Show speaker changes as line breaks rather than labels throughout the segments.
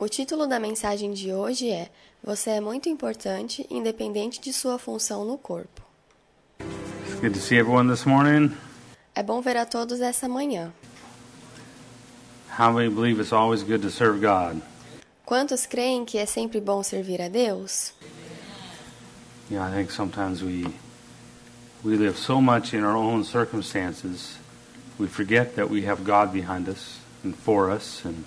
O título da mensagem de hoje é Você é muito importante, independente de sua função no corpo.
Good to see everyone this morning.
É bom ver a todos essa manhã.
How many believe it's always good to serve God?
Quantos creem que é sempre bom servir a Deus?
Yeah, I think sometimes we we live so much in our own circumstances, we forget that we have God behind us and for us, and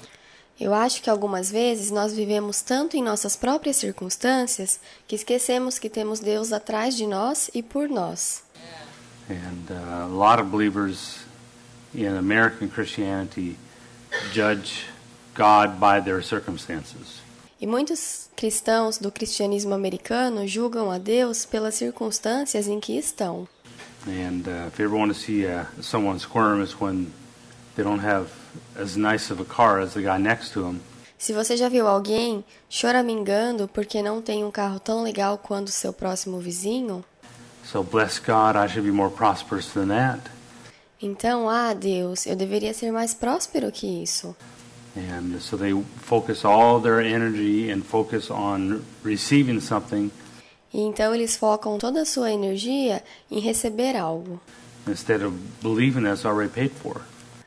Eu acho que algumas vezes nós vivemos tanto em nossas próprias circunstâncias que esquecemos que temos Deus atrás de nós e por nós.
and uh, a lot of believers in American Christianity judge God by their circumstances.
E muitos cristãos do cristianismo americano julgam a Deus pelas circunstâncias em que estão.
And uh, if you ever want to see uh, someone squirm, it's when they don't have as nice of a car as the guy next to them.
Se você já viu alguém choramingando porque não tem um carro tão legal quanto o seu próximo vizinho,
So bless God, I should be more prosperous than that.
então, ah, Deus, eu deveria ser mais próspero que isso.
And so they focus all their energy and focus on receiving something
E então eles focam toda a sua energia em receber algo,
instead of believing that's already paid for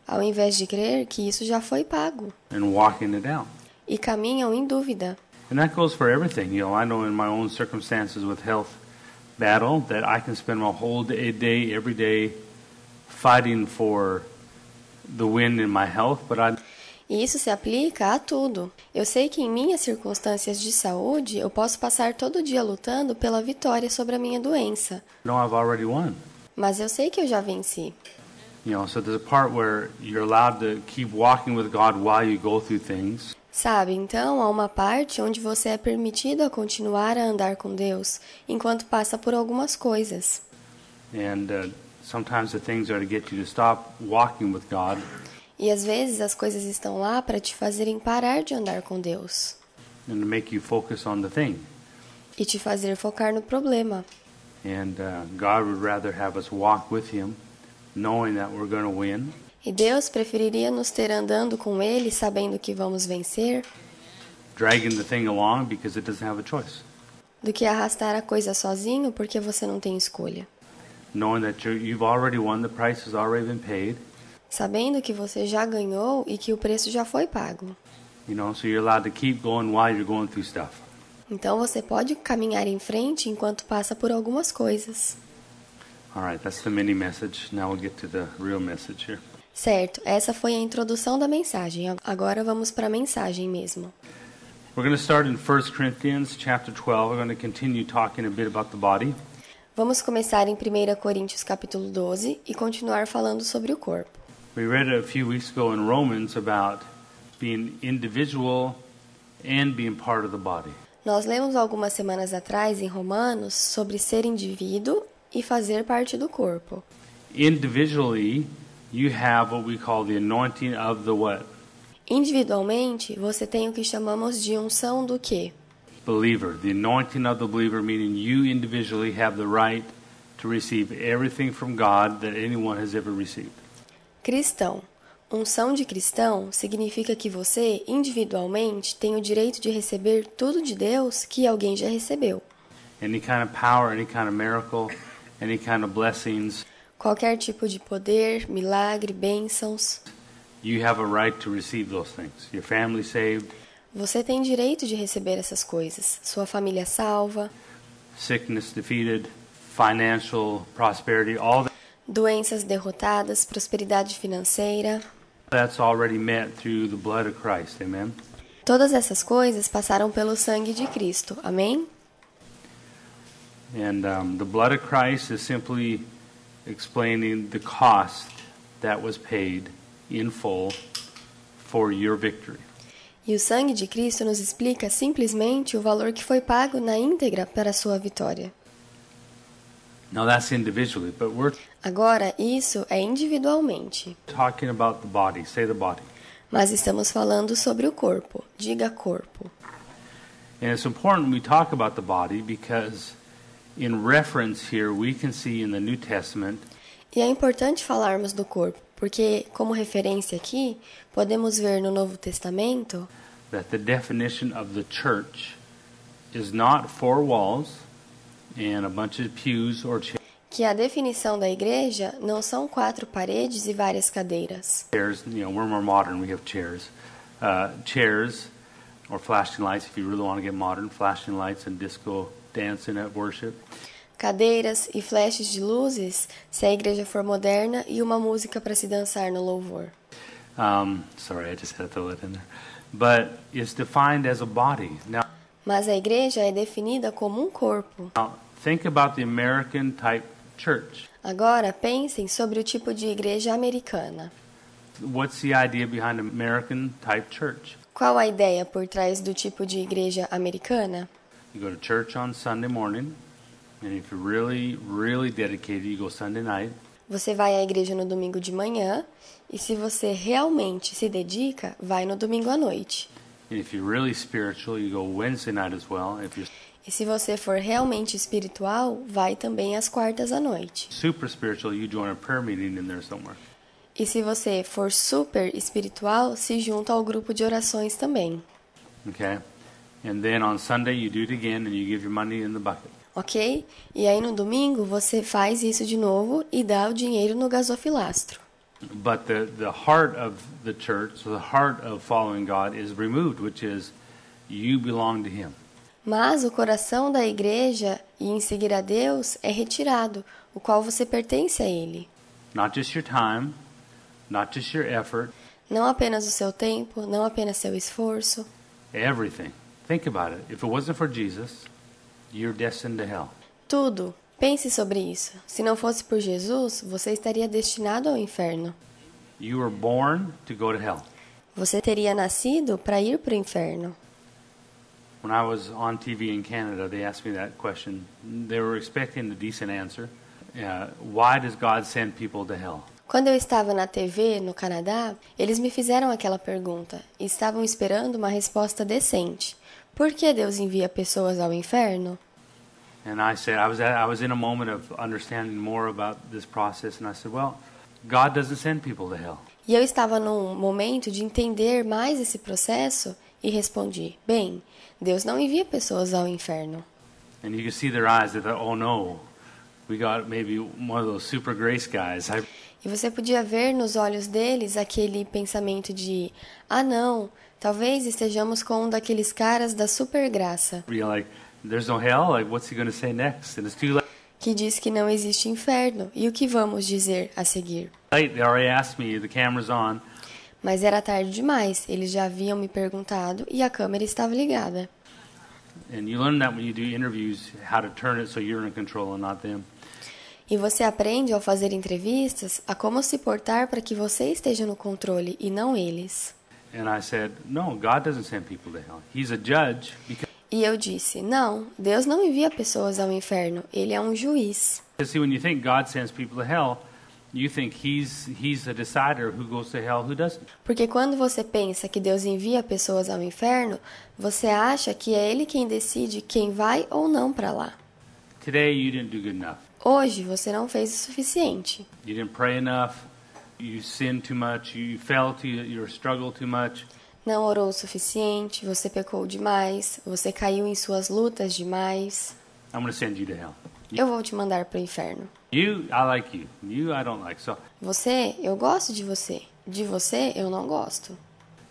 ao invés de crer que isso já foi pago,
and walking it out.
e caminham em dúvida.
And that goes for everything. You know, I know in my own circumstances with health battle that I can spend my whole day, day every day fighting for the win in my health, but I
E isso se aplica a tudo. Eu sei que em minhas circunstâncias de saúde eu posso passar todo dia lutando pela vitória sobre a minha doença,
I've already won.
mas eu sei que eu já venci.
You know, so there's a part where you're allowed to keep walking with God while you go through things.
Sabe, então há uma parte onde você é permitido a continuar a andar com Deus enquanto passa por algumas coisas.
And uh, sometimes the things are to get you to stop walking with God
E às vezes as coisas estão lá para te fazerem parar de andar com Deus
and to make you focus on the thing.
e te fazer focar no problema.
And uh, God would rather have us walk with Him, knowing that we're going to win,
E Deus preferiria nos ter andando com Ele sabendo que vamos vencer
dragging the thing along because it doesn't have a choice,
do que arrastar a coisa sozinho porque você não tem escolha.
knowing that you've already won, the price has already been paid.
Sabendo que você já ganhou e que o preço já foi pago.
You know, so you're allowed to keep going while you're going through stuff.
Então você pode caminhar em frente enquanto passa por algumas coisas. Certo, essa foi a introdução da mensagem. Agora vamos para a mensagem mesmo.
We're going to start in 1 Corinthians chapter 12. We're going to continue talking a bit about the body.
Vamos começar em 1 Coríntios capítulo 12 e continuar falando sobre o corpo.
We read a few weeks ago in Romans about being individual and being part of the body.
Nós lemos algumas semanas atrás em Romanos sobre ser indivíduo e fazer parte do corpo.
Individually, you have what we call the anointing of the what?
Individualmente, você tem o que chamamos de unção do quê?
Believer. The anointing of the believer, meaning you individually have the right to receive everything from God that anyone has ever received.
Cristão. Unção de cristão significa que você, individualmente, tem o direito de receber tudo de Deus que alguém já recebeu.
Any kind of power, any kind of miracle, any kind of blessings,
Qualquer tipo de poder, milagre, bênçãos.
you have a right to receive those things. Your family saved,
Você tem direito de receber essas coisas. Sua família salva,
sickness defeated, financial prosperity, all
doenças derrotadas, prosperidade financeira.
that's already met through the blood of Christ. Amen.
Todas essas coisas passaram pelo sangue de Cristo. Amém?
And um, the blood of Christ is simply explaining the cost that was paid in full for your victory.
E o sangue de Cristo nos explica simplesmente o valor que foi pago na íntegra para a sua vitória.
Now that's individually, but we're
Agora, isso é individualmente,
talking about the body. Say the body.
mas estamos falando sobre o corpo. Diga corpo.
And it's important we talk about the body because in reference here we can see in the New Testament
E é importante falarmos do corpo, porque, como referência aqui, podemos ver no Novo Testamento
that the definition of the church is not four walls and a bunch of pews or
que a definição da igreja não são quatro paredes e várias cadeiras.
chairs. You know, we're more modern. We have chairs, uh, chairs, or flashing lights. If you really want to get modern, flashing lights and disco dancing at worship.
Cadeiras e flashes de luzes, se a igreja for moderna, e uma música para se dançar no louvor.
Um, sorry, I just had to throw that in there. But it's defined as a body. Now,
Mas a igreja é definida como um corpo.
now think about the American type church.
Agora pensem sobre o tipo de igreja americana.
What's the idea behind American type church?
Qual a ideia por trás do tipo de igreja americana?
You go to church on Sunday morning, and if you're really, really dedicated, you go Sunday night.
Você vai à igreja no domingo de manhã e se você realmente se dedica, vai no domingo à noite.
And if you're really spiritual, you go Wednesday night as well. If you're
E se você for realmente espiritual, vai também às quartas à noite.
super spiritual, you join a prayer meeting in there somewhere.
E se você for super espiritual, se junta ao grupo de orações também,
Okay? And then on Sunday, you do it again and you give your money in the bucket.
ok? E aí no domingo você faz isso de novo e dá o dinheiro no gasofilastro.
But the, the heart of the church, the heart of following God is removed, which is you belong to Him.
Mas o coração da igreja e em seguir a Deus é retirado, o qual você pertence a Ele.
Not just your time, not just your effort,
Não apenas o seu tempo, não apenas seu esforço,
everything. Think about it. If it wasn't for Jesus, you're destined to hell.
tudo. Pense sobre isso. Se não fosse por Jesus, você estaria destinado ao inferno.
You were born to go to hell.
Você teria nascido para ir para o inferno.
When I was on TV in Canada, they asked me that question. They were expecting a decent answer. Uh, why does God send people to hell?
Quando eu estava na TV no Canadá, eles me fizeram aquela pergunta e estavam esperando uma resposta decente. Por que Deus envia pessoas ao inferno?
And I said, I was, at, I was in a moment of understanding more about this process, and I said, well, God doesn't send people to hell.
E eu estava num momento de entender mais esse processo e respondi: Bem, Deus não envia pessoas ao inferno.
And you can see their eyes. Thought, oh no, we got maybe one of those super grace guys. I,
E você podia ver nos olhos deles aquele pensamento de: Ah, não, talvez estejamos com um daqueles caras da super graça,
you're like, there's no hell? Like, what's he going to say next? And it's too late.
que diz que não existe inferno. E o que vamos dizer a seguir? Mas era tarde demais, eles já haviam me perguntado e a câmera estava ligada.
And you learn that when you do interviews, how to turn it so you're in control and not them.
E você aprende ao fazer entrevistas a como se portar para que você esteja no controle e não eles.
And I said, no, God doesn't send people to hell. He's a judge because,
E eu disse: Não, Deus não envia pessoas ao inferno, ele é um juiz.
see, when you think God sends people to hell, you think he's, he's a decider who goes to hell, who doesn't.
Porque quando você pensa que Deus envia pessoas ao inferno, você acha que é ele quem decide quem vai ou não para lá.
Today, you didn't do good enough.
Hoje você não fez o suficiente.
You didn't pray enough. You sinned too much. You fell to your struggle too much.
Não orou o suficiente, você pecou demais, você caiu em suas lutas demais.
I'm going to send you to hell.
Eu vou te mandar para o inferno.
You, I like you. You, I don't like. So
Você, eu gosto de você. De você, eu não gosto.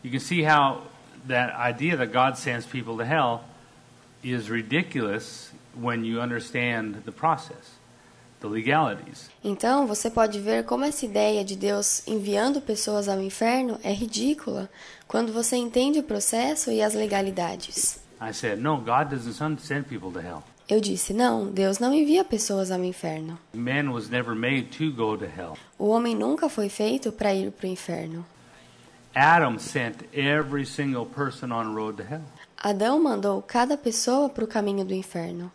you can see how that idea that God sends people to hell is ridiculous when you understand the process, the legalities.
Então, você pode ver como essa ideia de Deus enviando pessoas ao inferno é ridícula quando você entende o processo e as legalidades.
I said, no, God doesn't send people to hell.
Eu disse: não, Deus não envia pessoas ao inferno.
Man was never made to go to hell.
O homem nunca foi feito para ir para o inferno.
Adam sent every single person on the road to hell.
Adão mandou cada pessoa para o caminho do inferno.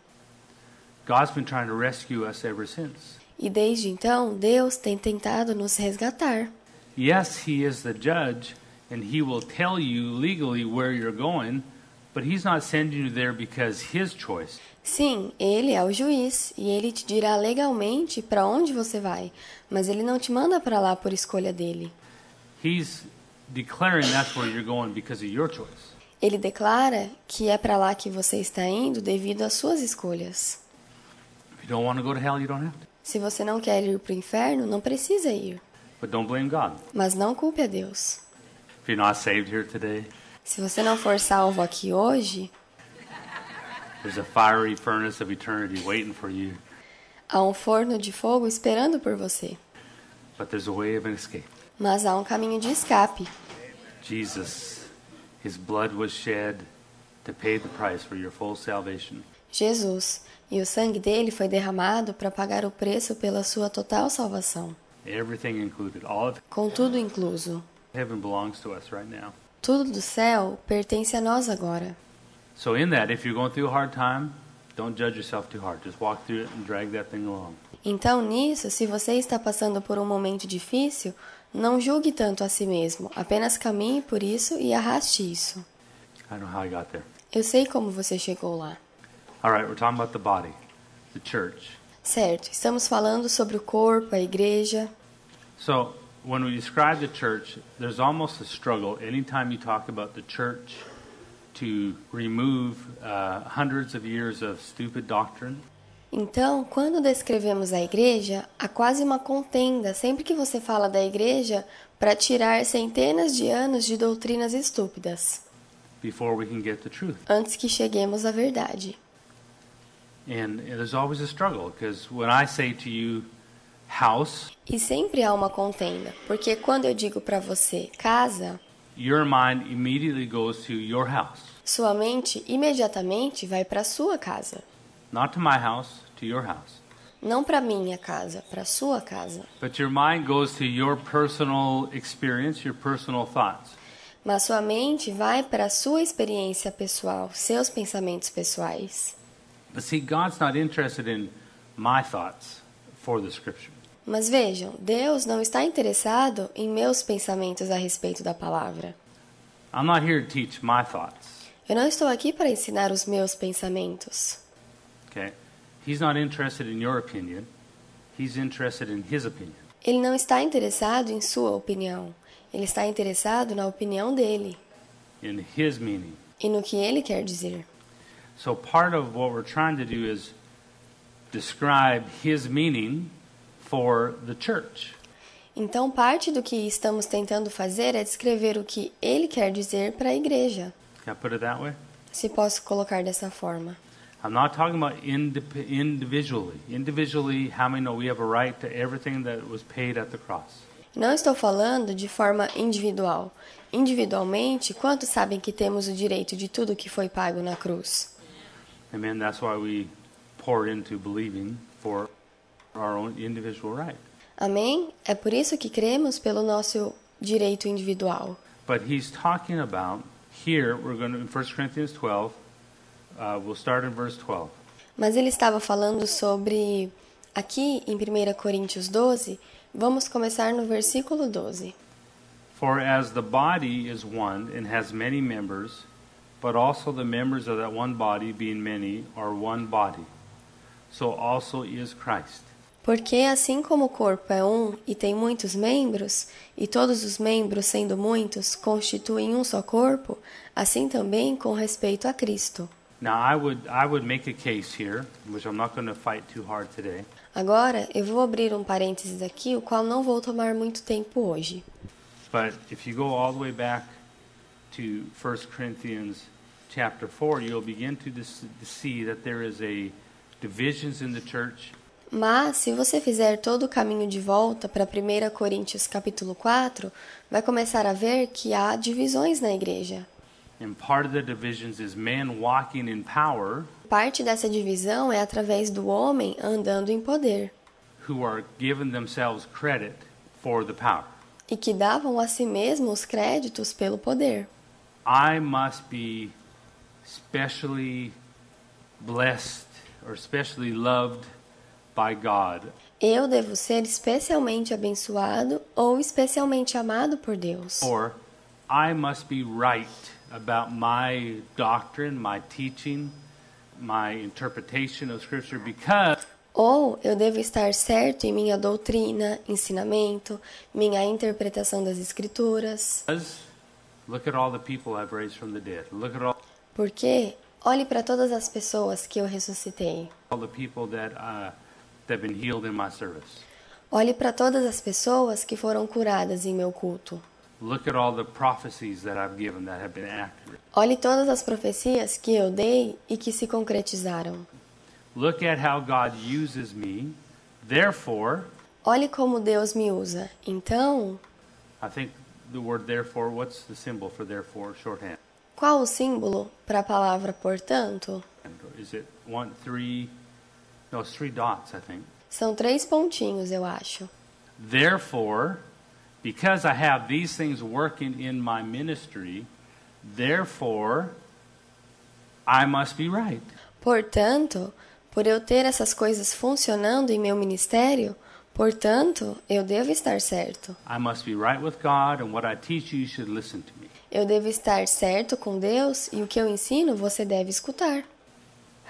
God's been trying to rescue us ever since.
E desde então, Deus tem tentado nos resgatar.
Yes, He is the judge, and He will tell you legally where you're going, but He's not sending you there because His choice.
Sim, ele é o juiz e ele te dirá legalmente para onde você vai, mas ele não te manda para lá por escolha dele.
He's declaring that's where you're going because of your choice.
Ele declara que é para lá que você está indo devido às suas escolhas.
If you don't want to go to hell, you don't have to.
Se você não quer ir para o inferno, não precisa ir.
But don't blame God.
Mas não culpe a Deus.
If you're not saved here today,
Se você não for salvo aqui hoje,
there's a fiery furnace of eternity waiting for you,
há um forno de fogo esperando por você.
but there's a way of an escape.
Mas há um caminho de escape.
Jesus, his blood was shed to pay the price for your full salvation.
Jesus, e o sangue dele foi derramado para pagar o preço pela sua total salvação, com tudo incluso. Tudo do céu pertence a nós agora.
So in that, if you're going through a hard time, don't judge yourself too hard. Just walk through it and drag that thing along.
Então, nisso, se você está passando por um momento difícil, não julgue tanto a si mesmo, apenas caminhe por isso e arraste isso. Eu sei como você chegou lá.
All right, we're talking about the body, the church.
Certo, estamos falando sobre o corpo, a igreja.
So when we describe the church, there's almost a struggle anytime you talk about the church to remove uh, hundreds of years of stupid doctrine
Então, quando descrevemos a igreja, há quase uma contenda sempre que você fala da igreja para tirar centenas de anos de doutrinas estúpidas,
before we can get the truth.
antes que cheguemos à verdade.
And there's always a struggle because when I say to you, house,
E sempre há uma contenda, porque quando eu digo para você casa,
your mind immediately goes to your house.
sua mente imediatamente vai para sua casa.
Not to my house, to your house.
Não para minha casa, para sua casa.
But your mind goes to your personal experience, your personal thoughts.
Mas sua mente vai para sua experiência pessoal, seus pensamentos pessoais.
But see, God's not interested in my thoughts for the scripture.
Mas vejam, Deus não está interessado em meus pensamentos a respeito da palavra.
I'm not here to teach my thoughts.
Eu não estou aqui para ensinar os meus pensamentos.
Okay? He's not interested in your opinion. He's interested in his opinion.
Ele não está interessado em sua opinião. Ele está interessado na opinião dele
in his meaning.
e no que ele quer dizer.
So part of what we're trying to do is describe his meaning for the church.
Então, parte do que estamos tentando fazer é descrever o que ele quer dizer para a igreja.
Can I put it that way?
Se posso colocar dessa forma.
I'm not talking about individually. Individually, how many know we have a right to everything that was paid at the cross?
Não estou falando de forma individual. Individualmente, quantos sabem que temos o direito de tudo que foi pago na cruz?
Amen. That's why we pour into believing for our own individual right.
Amém? É por isso que cremos pelo nosso direito individual.
But he's talking about here. We're going to in 1 Corinthians 12. Uh, we'll start in verse 12.
Mas ele estava falando sobre aqui em 1 Coríntios 12, vamos começar no versículo 12.
For as the body is one and has many members, but also the members of that one body, being many, are one body, so also is Christ.
Porque assim como o corpo é um e tem muitos membros, e todos os membros, sendo muitos, constituem um só corpo, assim também com respeito a Cristo.
Now, I would I would make a case here, which I'm not going to fight too hard today.
Agora, eu vou abrir um parênteses aqui, o qual não vou tomar muito tempo hoje.
But if you go all the way back to 1 Corinthians chapter 4, you'll begin to, see that there is a divisions in the church
Mas, se você fizer todo o caminho de volta para 1 Coríntios capítulo 4, vai começar a ver que há divisões na igreja.
And part of the divisions is men walking in power
Parte dessa divisão é através do homem andando em poder
who are giving themselves credit for the power.
e que davam a si mesmos os créditos pelo poder.
I must be specially blessed or specially loved by God.
Eu devo ser especialmente abençoado ou especialmente amado por Deus.
Or I must be right about my doctrine, my teaching, my interpretation of Scripture because
Ou eu devo estar certo em minha doutrina, ensinamento, minha interpretação das Escrituras,
Look at all the people I've raised from the dead. Look at all,
Porque olhe para todas as pessoas que eu ressuscitei.
uh.
Olhe para todas as pessoas que foram curadas em meu culto.
Look at all the prophecies that I've given that have been accurate.
Olhe todas as profecias que eu dei e que se concretizaram.
Look at how God uses me. Therefore,
Olhe como Deus me usa. Então,
I think the word therefore, what's the symbol for therefore shorthand?
Qual o símbolo para a palavra portanto?
Is it one, three? No, it's three dots, I think.
São três pontinhos, eu acho.
Therefore, because I have these things working in my ministry, therefore, I must be right.
Portanto, por eu ter essas coisas funcionando em meu ministério, portanto, eu devo estar certo.
I must be right with God, and what I teach you, you should listen to me.
Eu devo estar certo com Deus e o que eu ensino você deve escutar.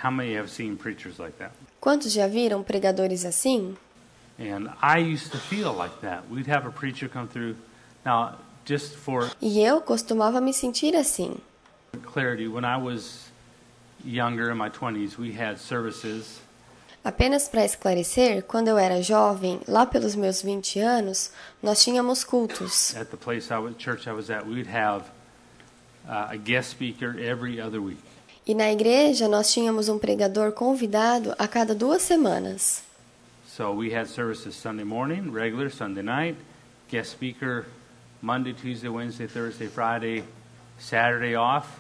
How many have seen preachers like that?
Quantos já viram pregadores assim?
And I used to feel like that. We'd have a preacher come through. Now, just for
E eu costumava me sentir assim.
clarity, when I was younger in my 20s, we had services
Apenas para esclarecer, quando eu era jovem, lá pelos meus 20 anos, nós tínhamos cultos.
at the place I was, church I was at. We would have uh, a guest speaker every other week.
E na igreja nós tínhamos um pregador convidado a cada duas semanas.
So we had services Sunday morning, regular Sunday night, guest speaker Monday, Tuesday, Wednesday, Thursday, Friday, Saturday off.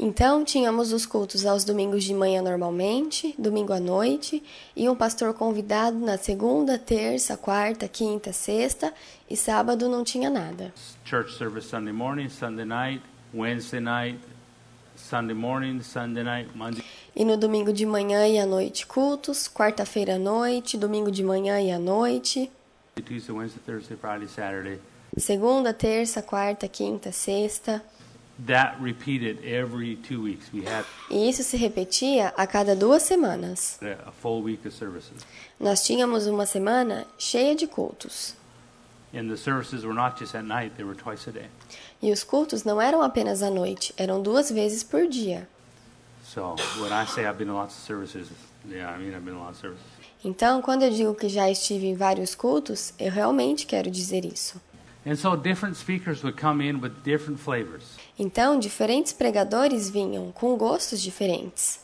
Então tínhamos os cultos aos domingos de manhã normalmente, domingo à noite, e um pastor convidado na segunda, terça, quarta, quinta, sexta e sábado não tinha nada.
Church service Sunday morning, Sunday night, Wednesday night, Sunday morning, Sunday night, Monday.
E no domingo de manhã e à noite cultos, quarta-feira à noite, domingo de manhã e à noite,
Tuesday, Wednesday, Thursday, Friday, Saturday.
segunda, terça, quarta, quinta, sexta.
That repeated every two weeks. We had
E isso se repetia a cada duas semanas.
a a full week of services.
Nós tínhamos uma semana cheia de cultos. E os cultos não eram apenas à noite, eram duas vezes por dia. Então, quando eu digo que já estive em vários cultos, eu realmente quero dizer isso.
And so different speakers would come in with different flavors.
Então, diferentes pregadores vinham com gostos diferentes.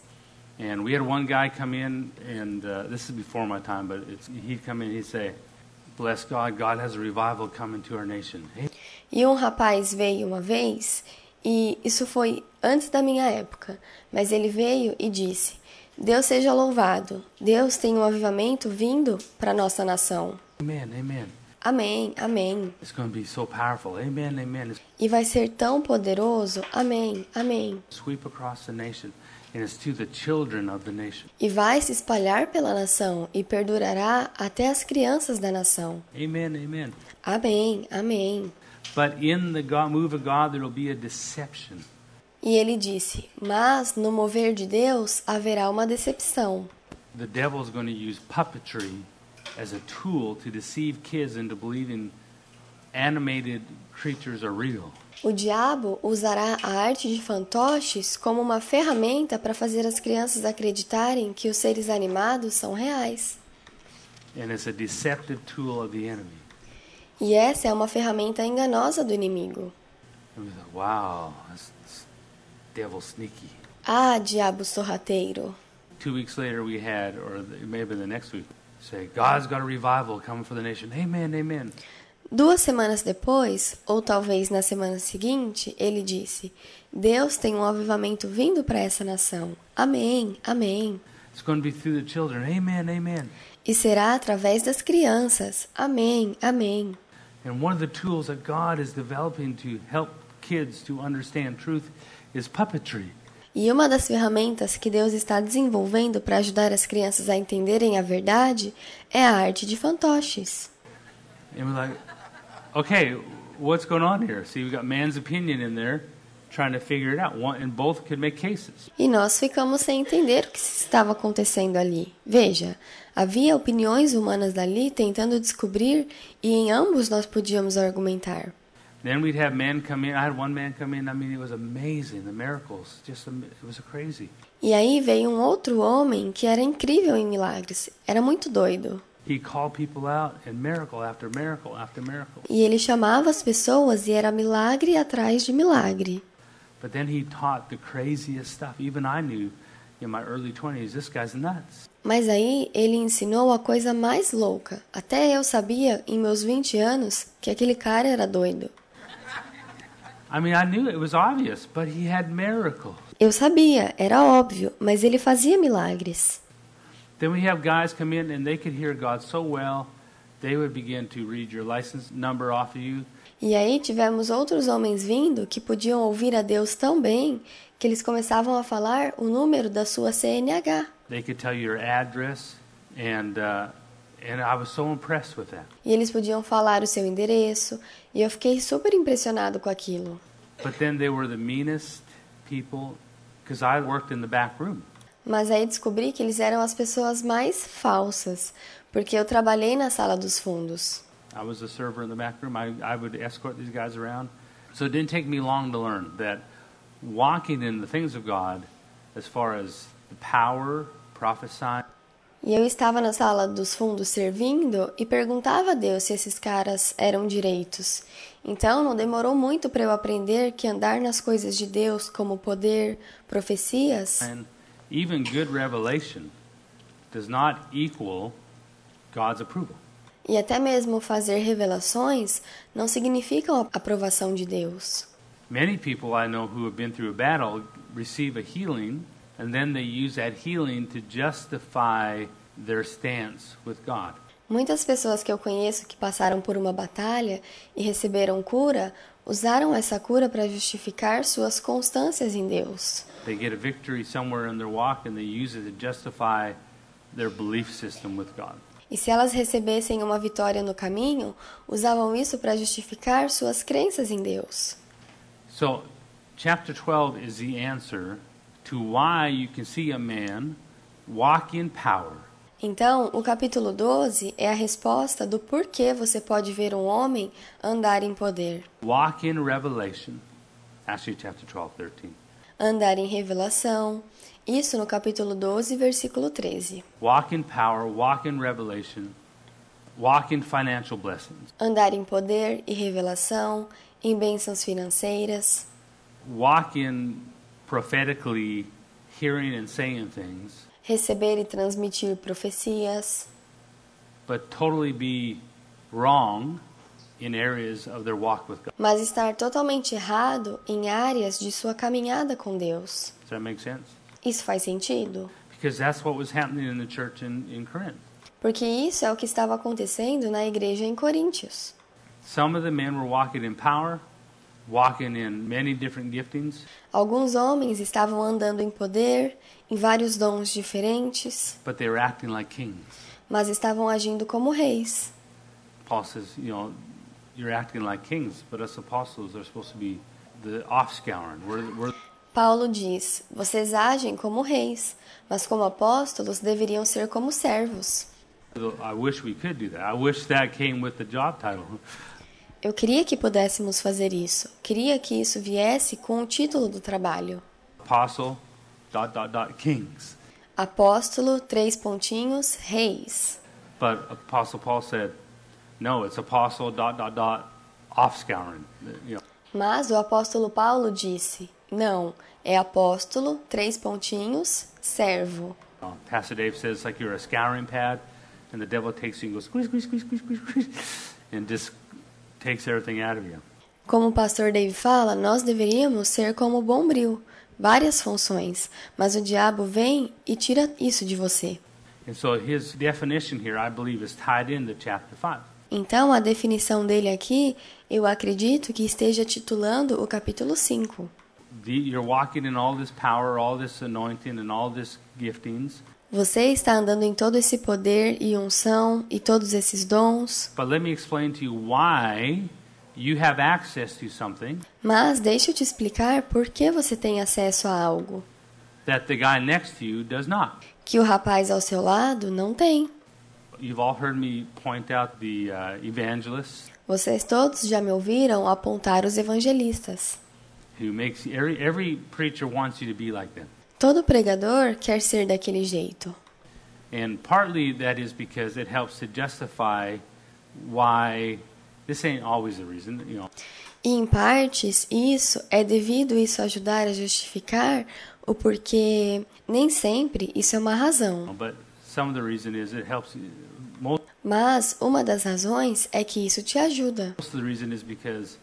And we had one guy come in, and uh, this is before my time, but it's, he'd come in, he'd say, Bless God, God has a revival coming to our nation.
E um rapaz veio uma vez, e isso foi antes da minha época, mas ele veio e disse: Deus seja louvado, Deus tem um avivamento vindo para nossa nação.
amen, amen.
Amém, amém.
It's going to be so powerful. Amen, amen.
E vai ser tão poderoso. Amém, amém.
sweep across the nation, and it's to the children of the nation.
E vai se espalhar pela nação e perdurará até as crianças da nação.
Amen, amen.
Amém, amém.
But in the move of God, there will be a deception.
E ele disse: Mas no mover de Deus haverá uma decepção.
The devil's going to use puppetry as a tool to deceive kids into believing animated creatures are real.
O diabo usará a arte de fantoches como uma ferramenta para fazer as crianças acreditarem que os seres animados são reais.
And it's a deceptive tool of the enemy.
E essa é uma ferramenta enganosa do inimigo.
Wow, that's, that's devil sneaky.
Ah, diabo sorrateiro!
Two weeks later, we had, or it may have been the next week, say, God's got a revival coming for the nation. Amen, amen.
Duas semanas depois, ou talvez na semana seguinte, ele disse: Deus tem um avivamento vindo para essa nação. Amém, amém.
It's going to be through the children. Amen, amen.
E será através das crianças. Amém, amém.
And one of the tools that God is developing to help kids to understand truth is puppetry.
E uma das ferramentas que Deus está desenvolvendo para ajudar as crianças a entenderem a verdade é a arte de fantoches.
And we're like, okay, what's going on here? See, we got man's opinion in there trying to figure it out. One, and both could make cases.
E nós ficamos sem entender o que estava acontecendo ali. Veja, havia opiniões humanas dali tentando descobrir e em ambos nós podíamos argumentar.
Then we'd have men come in. I had one man come in. I mean, it was amazing. The miracles, just it was crazy.
E aí veio um outro homem que era incrível em milagres. Era muito doido.
He called people out, and miracle after miracle after miracle.
E ele chamava as pessoas e era milagre atrás de milagre.
But then he taught the craziest stuff. Even I knew in my early 20s, this guy's nuts.
Mas aí ele ensinou a coisa mais louca. Até eu sabia, em meus 20 anos, que aquele cara era doido.
I mean, I knew it was obvious, but he had miracles.
Eu sabia, era óbvio, mas ele fazia milagres.
Then we have guys come in and they could hear God so well, they would begin to read your license number off of you.
E aí tivemos outros homens vindo que podiam ouvir a Deus tão bem que eles começavam a falar o número da sua CNH.
They could tell you your address, and uh, and I was so impressed with that.
E eles podiam falar o seu endereço, e eu fiquei super impressionado com aquilo.
But then they were the meanest people, because I worked in the back room.
Mas aí descobri que eles eram as pessoas mais falsas, porque eu trabalhei na sala dos fundos.
I was a server in the back room. I, I would escort these guys around. So it didn't take me long to learn that walking in the things of God, as far as the power, prophesying,
E eu estava na sala dos fundos servindo e perguntava a Deus se esses caras eram direitos. Então não demorou muito para eu aprender que andar nas coisas de Deus, como poder, profecias,
and even good revelation does not equal God's approval.
e até mesmo fazer revelações não significam a aprovação de Deus.
Many people I know who have been through a battle receive a healing, and then they use that healing to justify their stance with God.
Muitas pessoas que eu conheço que passaram por uma batalha e receberam cura usaram essa cura para justificar suas constâncias em Deus.
They get a victory somewhere in their walk, and they use it to justify their belief system with God.
E se elas recebessem uma vitória no caminho, usavam isso para justificar suas crenças em Deus.
So, chapter 12 is the answer to why you can see a man walk in power
Então, o capítulo 12 é a resposta do porquê você pode ver um homem andar em poder,
walk in revelation. Actually, chapter 12, 13.
andar em revelação. Isso no capítulo 12, versículo 13.
Walk in power, walk in revelation, walk in financial blessings,
Andar em poder e revelação, em bênçãos financeiras,
walk in prophetically hearing and saying things,
receber e transmitir profecias,
but totally be wrong in areas of their walk with God.
mas estar totalmente errado em áreas de sua caminhada com Deus.
Does that make sense?
Isso faz sentido?
Because that's what was happening in the church in, in Corinth.
Porque isso é o que estava acontecendo na igreja em Coríntios.
Some of the men were walking in power,
Alguns homens estavam andando em poder, em vários dons diferentes,
but they were acting like kings.
mas estavam agindo como reis.
Paul says, you know, you're acting like kings, but us apostles are supposed to be the offscouring. We're, we're
Paulo diz: Vocês agem como reis, mas como apóstolos deveriam ser como servos.
I wish we could do that. I wish that came with the job title.
Eu queria que pudéssemos fazer isso. Queria que isso viesse com o título do trabalho.
Apostle, dot, dot, dot, kings.
Apóstolo, três pontinhos, reis.
But Apostle Paul said, no, it's apostle, dot, dot, dot, offscouring. You know,
Mas o apóstolo Paulo disse: Não, é apóstolo, três pontinhos, servo.
Uh, Pastor Dave says like you're a scouring pad, and the devil takes you and goes squeeze, squeeze, squeeze, squeeze, squeeze, squeeze, and just takes everything out of you.
Como o pastor Dave fala, nós deveríamos ser como o bombril, várias funções, mas o diabo vem e tira isso de você.
And so his definition here, I believe, is tied into chapter 5.
Então, a definição dele aqui, eu acredito que esteja titulando o capítulo 5.
The, you're walking in all this power, all this anointing, and all this giftings.
Você está andando em todo esse poder e unção e todos esses dons,
But let me explain to you why you have access to something
mas deixa eu te explicar por que você tem acesso a algo
that the guy next to you does not.
que o rapaz ao seu lado não tem.
You've all heard me point out the uh, evangelists,
Vocês todos já me ouviram apontar os evangelistas.
who makes every every preacher wants you to be like them.
Todo pregador quer ser daquele jeito.
And partly that is because it helps to justify why this ain't always the reason, you know.
E em partes, isso é devido isso ajudar a justificar o porquê nem sempre isso é uma razão.
But some of the reason is it helps. Most
Mas uma das razões é que isso te ajuda.
of the reason is because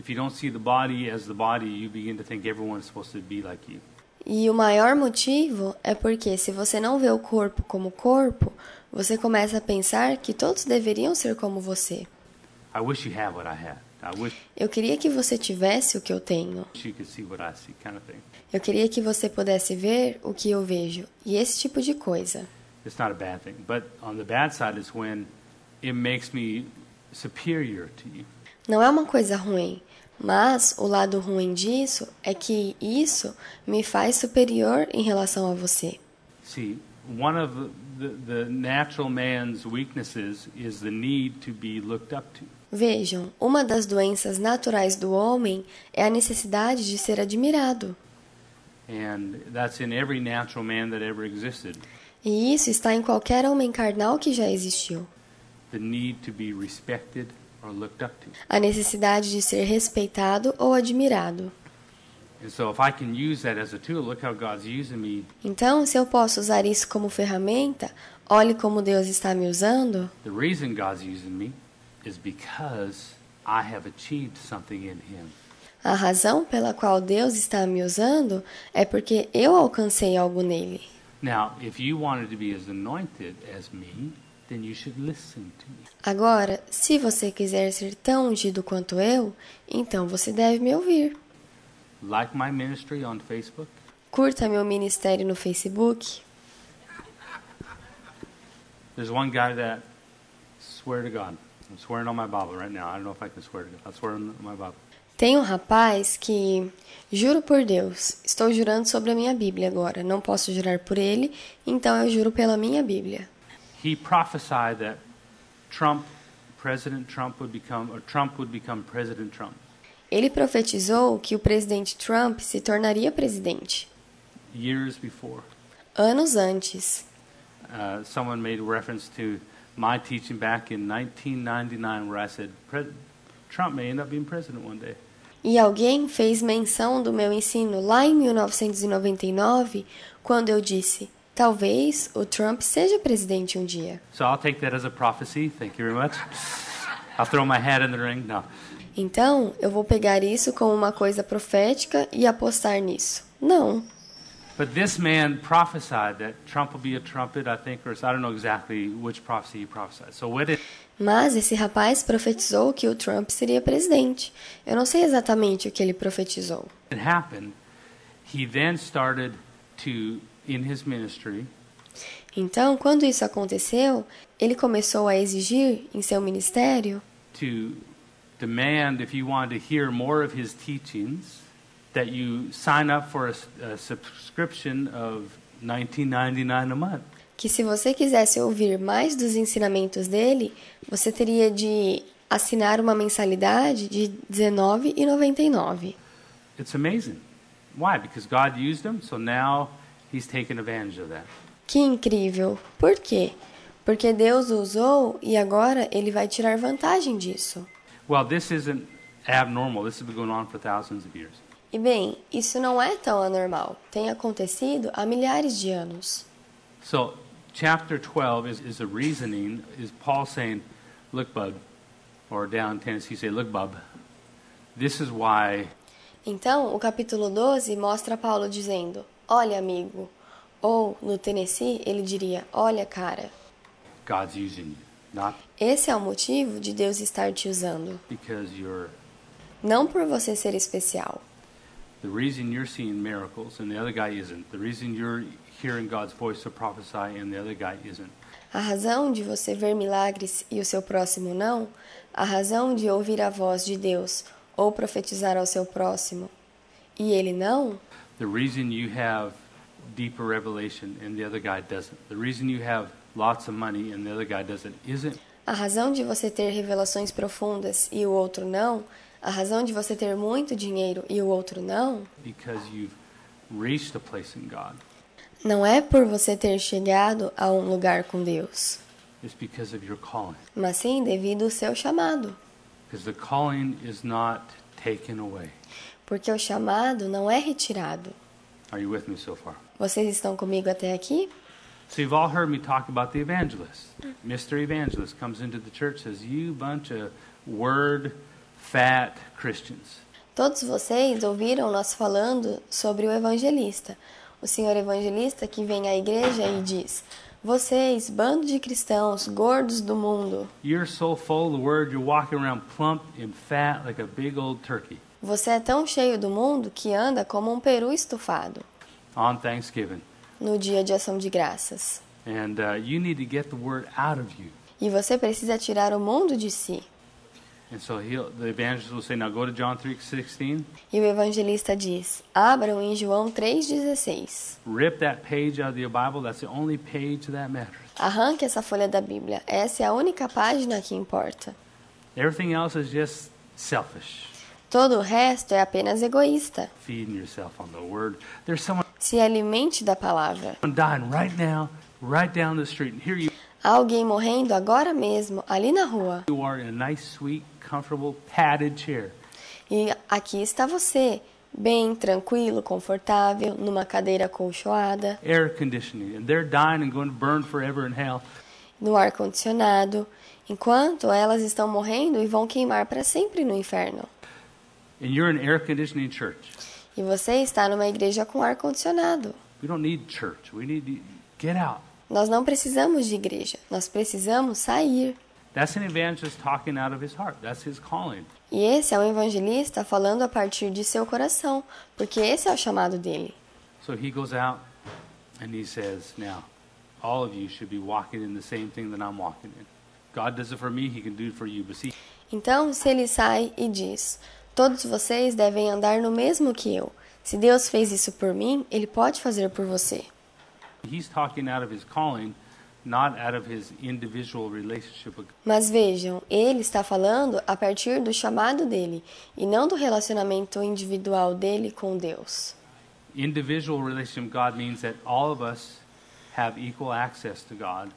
if you don't see the body as the body, you begin to think everyone's supposed to be like you.
E o maior motivo é porque se você não vê o corpo como corpo, você começa a pensar que todos deveriam ser como você.
I wish you had what I had. I wish
Eu queria que você tivesse o que eu tenho. Eu queria que você pudesse ver o que eu vejo. E esse tipo de coisa.
It's not a bad thing. But on the bad side is when it makes me superior to you.
Não é uma coisa ruim, mas o lado ruim disso é que isso me faz superior em relação a você.
See, one of the, the, natural man's weaknesses is the need to be looked up to.
Vejam, uma das doenças naturais do homem é a necessidade de ser admirado.
And that's in every natural man that ever existed.
E isso está em qualquer homem carnal que já existiu.
The need to be respected or looked up to.
A necessidade de ser respeitado ou admirado.
And so if I can use that as a tool, look how God's using me.
Então, se eu posso usar isso como ferramenta, olhe como Deus está me usando.
The reason God's using me is because I have achieved something in Him.
A razão pela qual Deus está me usando é porque eu alcancei algo nele.
Now, if you wanted to be as anointed as me, then you should listen to me.
Agora, se você quiser ser tão ungido quanto eu, então você deve me ouvir.
Like my ministry on Facebook,
Curta meu ministério no Facebook.
there's one guy that swear to God. I'm swearing on my Bible right now. I don't know if I can swear to God. I'll swear on my Bible.
Tem um rapaz que, juro por Deus, estou jurando sobre a minha Bíblia agora. Não posso jurar por ele, então eu juro pela minha Bíblia.
He prophesied that Trump, President Trump would become, or Trump would become President Trump
Ele profetizou que o presidente Trump se tornaria presidente.
years before.
Anos antes.
Uh, someone made reference to my teaching back in 1999 where I said, "Pre- Trump may end up being president one day.
E alguém fez menção do meu ensino lá em 1999, quando eu disse: talvez o Trump seja presidente um dia.
So I'll take that as a prophecy. Thank you very much. I'll throw my hat in the ring. No.
Então, eu vou pegar isso como uma coisa profética e apostar nisso. Não.
But this man prophesied that Trump will be a trumpet, I think, or I don't know exactly which prophecy he prophesied. So what it,
Mas esse rapaz profetizou que o Trump seria presidente. Eu não sei exatamente o que ele profetizou.
it happened, he then started to, in his ministry,
Então, quando isso aconteceu, ele começou a exigir em seu ministério
to demand, if you wanted to hear more of his teachings, that you sign up for a, a subscription of 19.99 a month.
que se você quisesse ouvir mais dos ensinamentos dele, você teria de assinar uma mensalidade de R$19,99.
It's amazing. Why? Because God used him, so now he's taken advantage of that.
Que incrível! Por quê? Porque Deus usou e agora ele vai tirar vantagem disso.
Well, this isn't abnormal. This has been going on for thousands of years.
E bem, isso não é tão anormal. Tem acontecido há milhares de anos.
So, chapter 12 is, is a reasoning, is Paul saying, look, bub, or down in Tennessee, say, look, bub, this is why
Então, o capítulo 12 mostra Paulo dizendo: Olha, amigo. Ou, no Tennessee, ele diria: Olha, cara.
God's using you.
Esse é o motivo de Deus estar te usando.
because you're,
Não por você ser especial.
the reason you're seeing miracles and the other guy isn't, the reason you're hearing God's voice to prophesy and the other guy isn't,
A razão de você ver milagres e o seu próximo não, a razão de ouvir a voz de Deus ou profetizar ao seu próximo e ele não,
the reason you have deeper revelation and the other guy doesn't, the reason you have lots of money and the other guy doesn't, isn't
A razão de você ter revelações profundas e o outro não, a razão de você ter muito dinheiro e o outro não,
because you've reached a place in God.
não é por você ter chegado a um lugar com Deus,
It's because of your calling.
mas sim devido ao seu chamado. Porque o chamado não é retirado.
Are you with me so far?
Vocês estão comigo até aqui?
So you've all heard me talk about the evangelist. Mr. Evangelist comes into the church says, "You bunch of word fat Christians."
Todos vocês ouviram nós falando sobre o evangelista, o senhor evangelista que vem à igreja e diz: Vocês, bando de cristãos gordos do mundo,
You're so full of the word, you're walking around plump and fat like a big old turkey
você é tão cheio do mundo que anda como um peru estufado
on Thanksgiving.
no dia de ação de graças.
And uh, you need to get the word out of you.
E você precisa tirar o mundo de si.
And so he'll, the evangelist will say, now go to John 3.16,
E o evangelista diz: Abram em João 3,16.
rip that page out of your Bible. That's the only page that matters.
Arranque essa folha da Bíblia. Essa é a única página que importa.
Everything else is just selfish.
Todo o resto é apenas egoísta.
Feeding yourself on the word. There's someone
Se alimente da palavra. Há alguém morrendo agora mesmo, ali na rua.
you are in a nice, sweet, comfortable, padded chair.
E aqui está você, bem tranquilo, confortável, numa cadeira acolchoada,
Air conditioning. And they're dying and going to burn forever in hell.
no ar-condicionado, enquanto elas estão morrendo e vão queimar para sempre no inferno.
And you're in air conditioning church.
E você está numa igreja com ar-condicionado.
We don't need church. We need to get out.
Nós não precisamos de igreja, nós precisamos sair.
That's an evangelist talking out of his heart. That's his calling.
E esse é um evangelista falando a partir de seu coração, porque esse é o chamado dele.
So he goes out and he says, Now, all of you should be walking in the same thing that I'm walking in. God does it for me, he can do it for you. But see,
Então, se ele sai e diz: Todos vocês devem andar no mesmo que eu. Se Deus fez isso por mim, ele pode fazer por você.
he's talking out of his calling, not out of his individual relationship with
Mas vejam, ele está falando a partir do chamado dele e não do relacionamento individual dele com Deus.
Individual relationship with God means that all of us have equal access to God.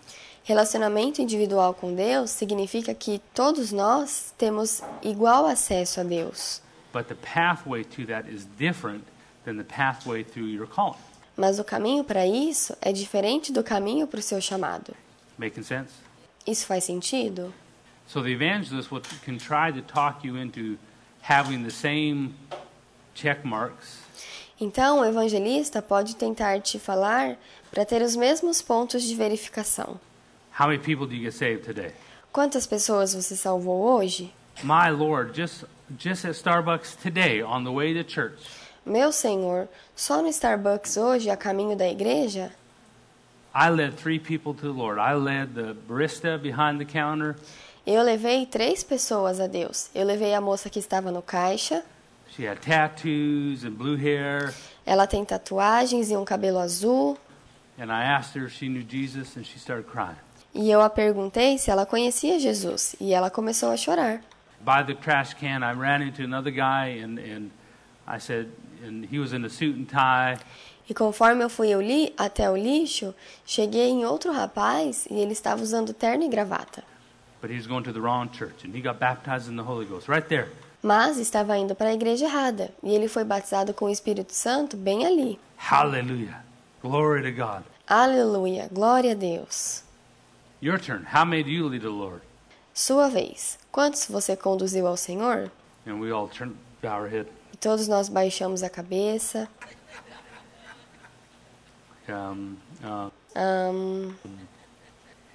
Relacionamento individual com Deus significa que todos nós temos igual acesso a Deus.
But the pathway to that is different than the pathway through your calling.
Mas o caminho para isso é diferente do caminho para o seu chamado.
Making sense?
Isso faz sentido?
So the evangelist will, can try to talk you into having the same check marks
Então, o evangelista pode tentar te falar para ter os mesmos pontos de verificação.
How many people do you get saved today?
Quantas pessoas você salvou hoje?
My Lord, just just at Starbucks today on the way to church,
Meu Senhor, só no Starbucks hoje, a caminho da igreja,
I led three people to the Lord. I led the barista behind the counter.
eu levei três pessoas a Deus. Eu levei a moça que estava no caixa,
She had tattoos and blue hair,
ela tem tatuagens e um cabelo azul,
and I asked her if she knew Jesus, and she started crying.
E eu a perguntei se ela conhecia Jesus, e ela começou a chorar.
By the trash can, I ran into another guy, and and I said, and he was in a suit and tie.
E conforme eu fui eu li até o lixo, cheguei em outro rapaz e ele estava usando terno e gravata.
Ghost right there.
Mas estava indo para a igreja errada e ele foi batizado com o Espírito Santo bem ali.
Hallelujah. Glory to God.
Aleluia, glória a Deus.
Your turn. How many do you lead the Lord?
Sua vez. Quantos você conduziu ao Senhor?
And we all turn, our head.
E todos nós baixamos a cabeça.
Um, uh,
Ahn,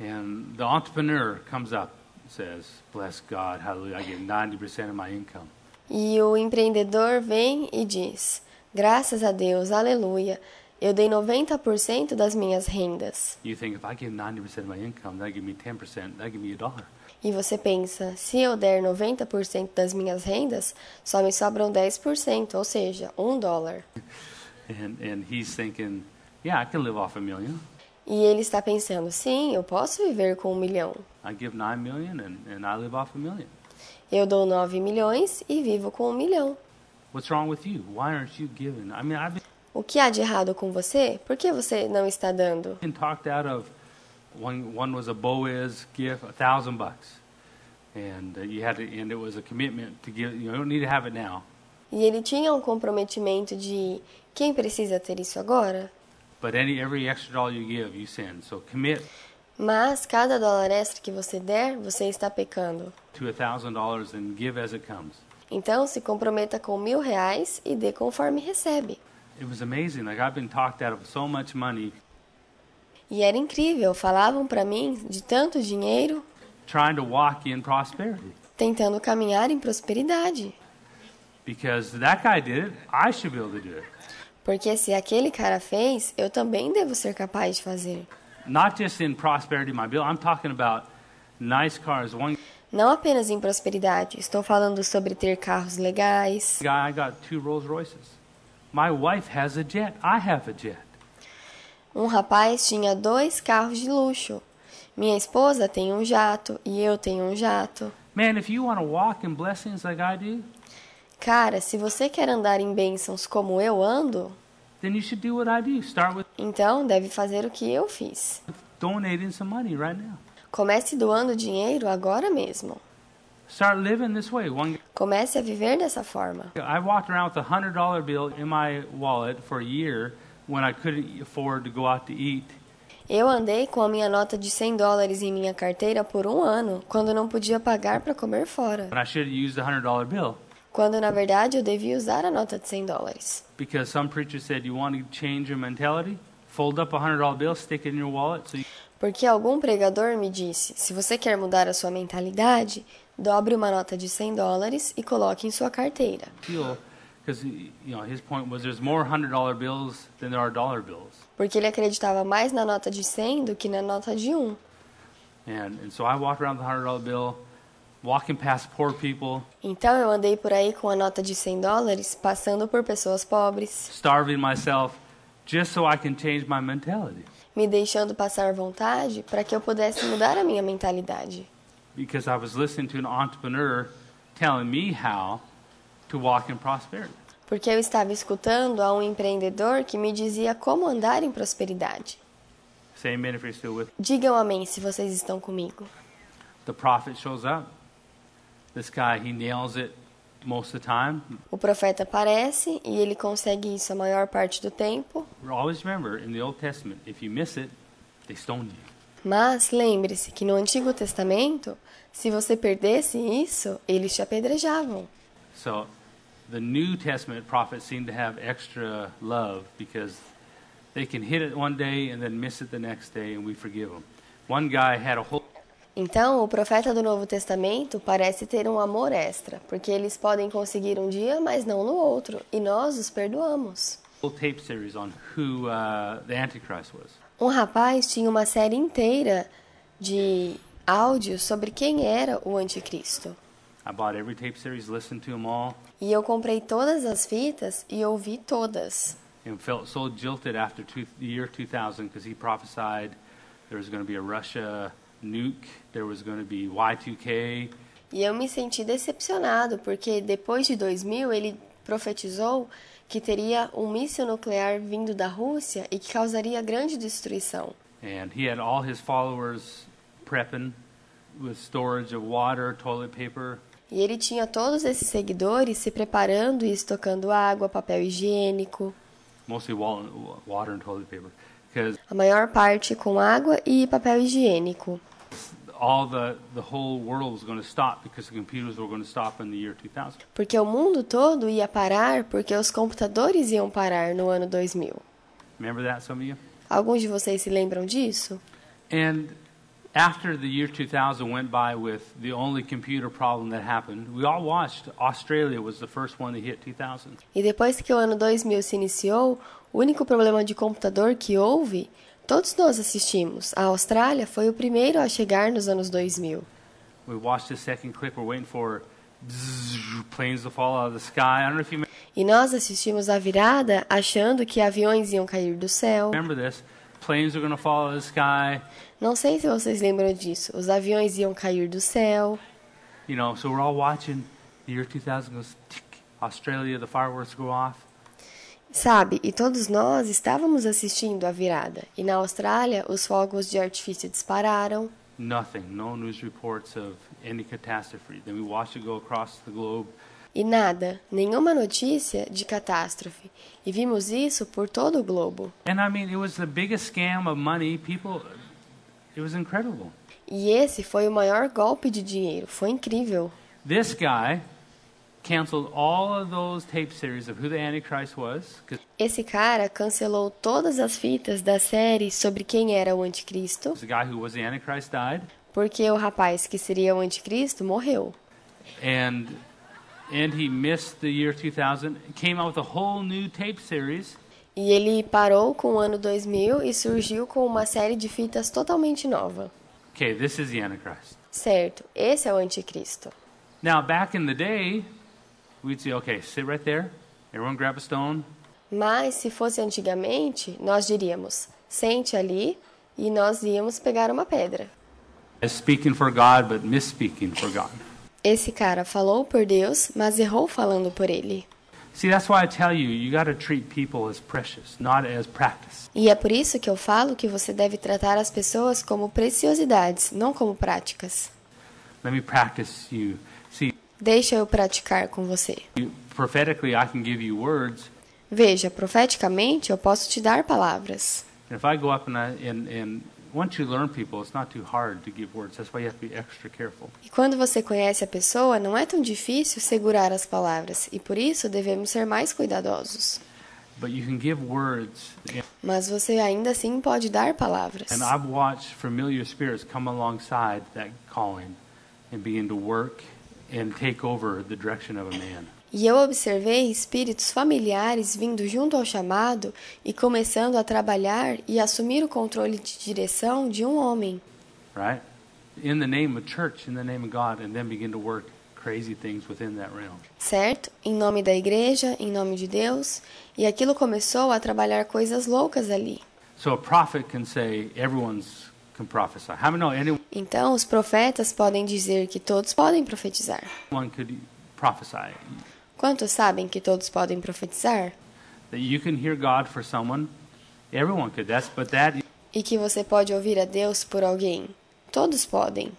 and the entrepreneur comes up and says, Bless God, hallelujah, I give 90% of my income.
e o empreendedor vem e diz: Graças a Deus, aleluia, eu dei 90% das minhas rendas.
You think if I give 90% of my income, that give me 10%, that give me a dollar.
E você pensa, se eu der 90% das minhas rendas, só me sobram 10%, ou seja, um dólar.
And, and he's thinking, Yeah, I can live off a million.
E ele está pensando, sim, eu posso viver com um milhão.
I give nine million, and, and I live off a million.
Eu dou 9 milhões e vivo com um milhão.
What's wrong with you? Why aren't you giving? I mean, I've
O que há de errado com você? Por que você não está dando?
talked out of. One one was a Boaz gift, a thousand bucks, and uh, you had to, and it was a commitment to give. You don't need to have it now,
E ele tinha um comprometimento de quem precisa ter isso agora?
but any every extra dollar you give, you sin. So commit
Mas cada dólar extra que você der, você está pecando.
to a thousand dollars and give as it comes.
Então se comprometa com mil reais e dê conforme recebe.
It was amazing. Like I've been talked out of so much money
E era incrível, falavam para mim de tanto dinheiro,
trying to walk in prosperity.
tentando caminhar em prosperidade.
Because that guy did it, I should be able to do it.
Porque se aquele cara fez, eu também devo ser capaz de fazer.
Not just in prosperity, my bill. I'm talking about nice cars. One
Não apenas em prosperidade, estou falando sobre ter carros legais.
guy, I got two Rolls Royces. My wife has a jet. I have a jet.
Um rapaz tinha dois carros de luxo. Minha esposa tem um jato e eu tenho um jato.
Man, if you want to walk in blessings like I do,
Cara, se você quer andar em bênçãos como eu ando,
then you should do what I do. Start with
então deve fazer o que eu fiz.
donating some money right now.
Comece doando dinheiro agora mesmo.
Start living this way. One,
Comece a viver dessa forma.
I walked around with a hundred dollar bill in my wallet for a year when I couldn't afford to go out to eat.
Eu andei com a minha nota de 100 dólares em minha carteira por um ano, quando não podia pagar para comer fora.
When I should have used the hundred dollar bill.
Quando na verdade eu devia usar a nota de 100 dólares.
Because some preacher said you want to change your mentality, fold up a hundred dollar bill, stick it in your wallet, so you
Porque algum pregador me disse: se você quer mudar a sua mentalidade, dobre uma nota de 100 dólares e coloque em sua carteira. Porque ele acreditava mais na nota de 100 do que na nota de 1.
and and so I walked around with a hundred dollar bill, walking past poor people,
Então eu andei por aí com a nota de 100 dólares, passando por pessoas pobres,
starving myself, just so I can change my mentality.
me deixando passar vontade para que eu pudesse mudar a minha mentalidade.
Because I was listening to an entrepreneur telling me how to walk in prosperity.
Porque eu estava escutando a um empreendedor que me dizia como andar em prosperidade.
Say amen if you're still with. me.
Digam amém se vocês estão comigo.
The prophet shows up. This guy, he nails it most of the time.
O profeta aparece e ele consegue isso a maior parte do tempo.
Always remember, in the Old Testament, if you miss it, they stone you.
Mas lembre-se que no Antigo Testamento, se você perdesse isso, eles te apedrejavam.
So, the New Testament prophets seem to have extra love because they can hit it one day and then miss it the next day, and we forgive them. One guy had a whole
Então, o profeta do Novo Testamento parece ter um amor extra, porque eles podem conseguir um dia, mas não no outro, e nós os perdoamos.
whole tape series on who uh, the Antichrist was.
Um rapaz tinha uma série inteira de áudios sobre quem era o anticristo.
I bought every tape series, listened to them all,
E eu comprei todas as fitas e ouvi todas.
and felt so jilted after two, the year 2000 because he prophesied there was going to be a Russia nuke, there was going to be Y2K,
E eu me senti decepcionado, porque depois de 2000 ele profetizou que teria um míssil nuclear vindo da Rússia e que causaria grande destruição.
and he had all his followers prepping with storage of water, toilet paper,
E ele tinha todos esses seguidores se preparando e estocando água, papel higiênico,
mostly wa- water and toilet paper,
a maior parte com água e papel higiênico. Porque o mundo todo ia parar porque os computadores iam parar no ano 2000.
Remember that, some of you?
Alguns de vocês se lembram disso?
And after the year 2000 went by with the only computer problem that happened, we all watched Australia was the first one to hit 2000.
E depois que o ano 2000 se iniciou, o único problema de computador que houve, todos nós assistimos. A Austrália foi o primeiro a chegar nos anos 2000.
We watched the second clip. We're waiting for planes to fall out of the sky. I don't know if you
E nós assistimos a virada achando que aviões iam cair do céu.
remember this. Planes were going to fall out of the sky.
Não sei se vocês lembram disso. Os aviões iam cair do céu.
You know, so we're all watching. The year 2000 goes. Tick, Australia, the fireworks go off.
Sabe, e todos nós estávamos assistindo a virada. E na Austrália, os fogos de artifício dispararam.
Nothing. No news reports of any catastrophe. Then we watched it go across the globe.
E nada, nenhuma notícia de catástrofe. E vimos isso por todo o globo.
And I mean, it was the biggest scam of money. People, it was incredible.
E esse foi o maior golpe de dinheiro. Foi incrível.
This guy
Esse cara cancelou todas as fitas da série sobre quem era o anticristo,
the guy who was the Antichrist died.
porque o rapaz que seria o anticristo morreu.
and and he missed the year 2000 came out with a whole new tape series
E ele parou com o ano 2000 e surgiu com uma série de fitas totalmente nova.
okay this is the antichrist
Certo, esse é o anticristo.
now back in the day we'd say okay sit right there everyone grab a stone
Mas se fosse antigamente, nós diríamos: sente ali e nós íamos pegar uma pedra.
as speaking for god but misspeaking for god
Esse cara falou por Deus, mas errou falando por ele.
see that's why i tell you you got to treat people as precious not as practice
E é por isso que eu falo que você deve tratar as pessoas como preciosidades, não como práticas.
let me practice you
Deixa eu praticar com você.
prophetically i can give you words
Veja, profeticamente eu posso te dar palavras.
if i go up and i and and once you learn people it's not too hard to give words that's why you have to be extra careful
E quando você conhece a pessoa, não é tão difícil segurar as palavras, e por isso devemos ser mais cuidadosos.
but you can give words
Mas você ainda assim pode dar palavras.
And I've watched familiar spirits come alongside that calling and begin to work and take over the direction of a man.
E eu observei espíritos familiares vindo junto ao chamado e começando a trabalhar e assumir o controle de direção de um homem.
Right? In the name of church, in the name of God, and then begin to work crazy things within that realm.
certo? Em nome da igreja, em nome de Deus, e aquilo começou a trabalhar coisas loucas ali.
So a prophet can say, everyone's
Então, os profetas podem dizer que todos podem profetizar. Quantos sabem que todos podem profetizar?
That you can hear God for someone? Everyone could. That's but that
E que você pode ouvir a Deus por alguém? Todos podem.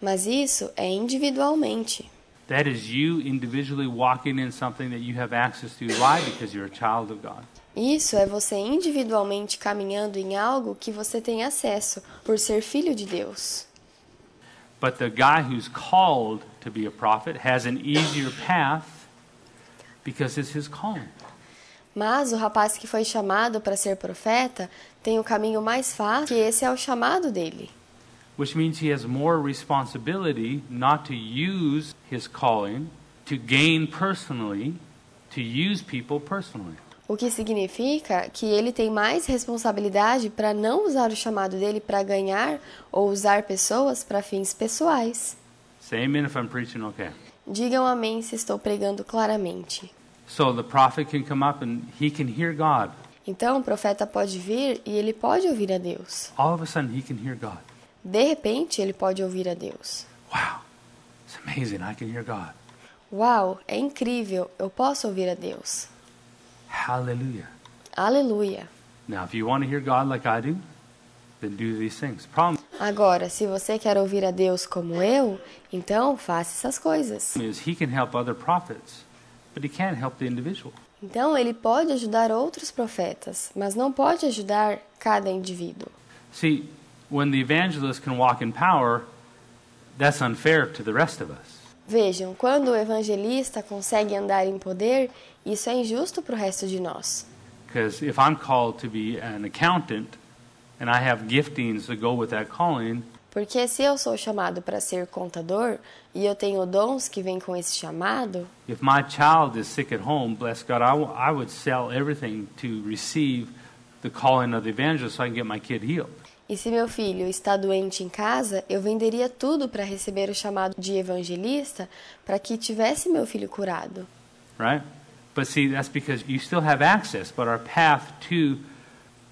Mas isso é individualmente.
That is you individually walking in something that you have access to. Why? Because you're a child of God.
Isso é você individualmente caminhando em algo que você tem acesso por ser filho de Deus.
But the guy who's called to be a prophet has an easier path because it's his calling.
Mas o rapaz que foi chamado para ser profeta tem o caminho mais fácil, que esse é o chamado dele.
Which means he has more responsibility not to use his calling to gain personally, to use people personally.
O que significa que ele tem mais responsabilidade para não usar o chamado dele para ganhar ou usar pessoas para fins pessoais.
Say amen if I'm preaching okay.
Digam amém se estou pregando claramente.
So the prophet can come up and he can hear God.
Então o profeta pode vir e ele pode ouvir a Deus.
All of a sudden he can hear God.
De repente ele pode ouvir a Deus.
Wow, it's amazing. I can hear God.
Uau, é incrível, eu posso ouvir a Deus.
Hallelujah.
Aleluia.
Now, if you want to hear God like I do, then do these things. Problem
Agora, se você quer ouvir a Deus como eu, então faça essas coisas.
is he can help other prophets, but he can't help the individual.
Então ele pode ajudar outros profetas, mas não pode ajudar cada indivíduo.
See, when the evangelist can walk in power, that's unfair to the rest of us.
Vejam, quando o evangelista consegue andar em poder, isso é injusto para o resto de nós.
Because if I'm called to be an accountant and I have giftings that go with that calling,
Porque se eu sou chamado para ser contador e eu tenho dons que vêm com esse chamado,
if my child is sick at home, bless God, I, I would sell everything to receive the calling of the evangelist so I can get my kid healed.
E se meu filho está doente em casa, eu venderia tudo para receber o chamado de evangelista para que tivesse meu filho curado.
right? But see, that's because you still have access, but our path to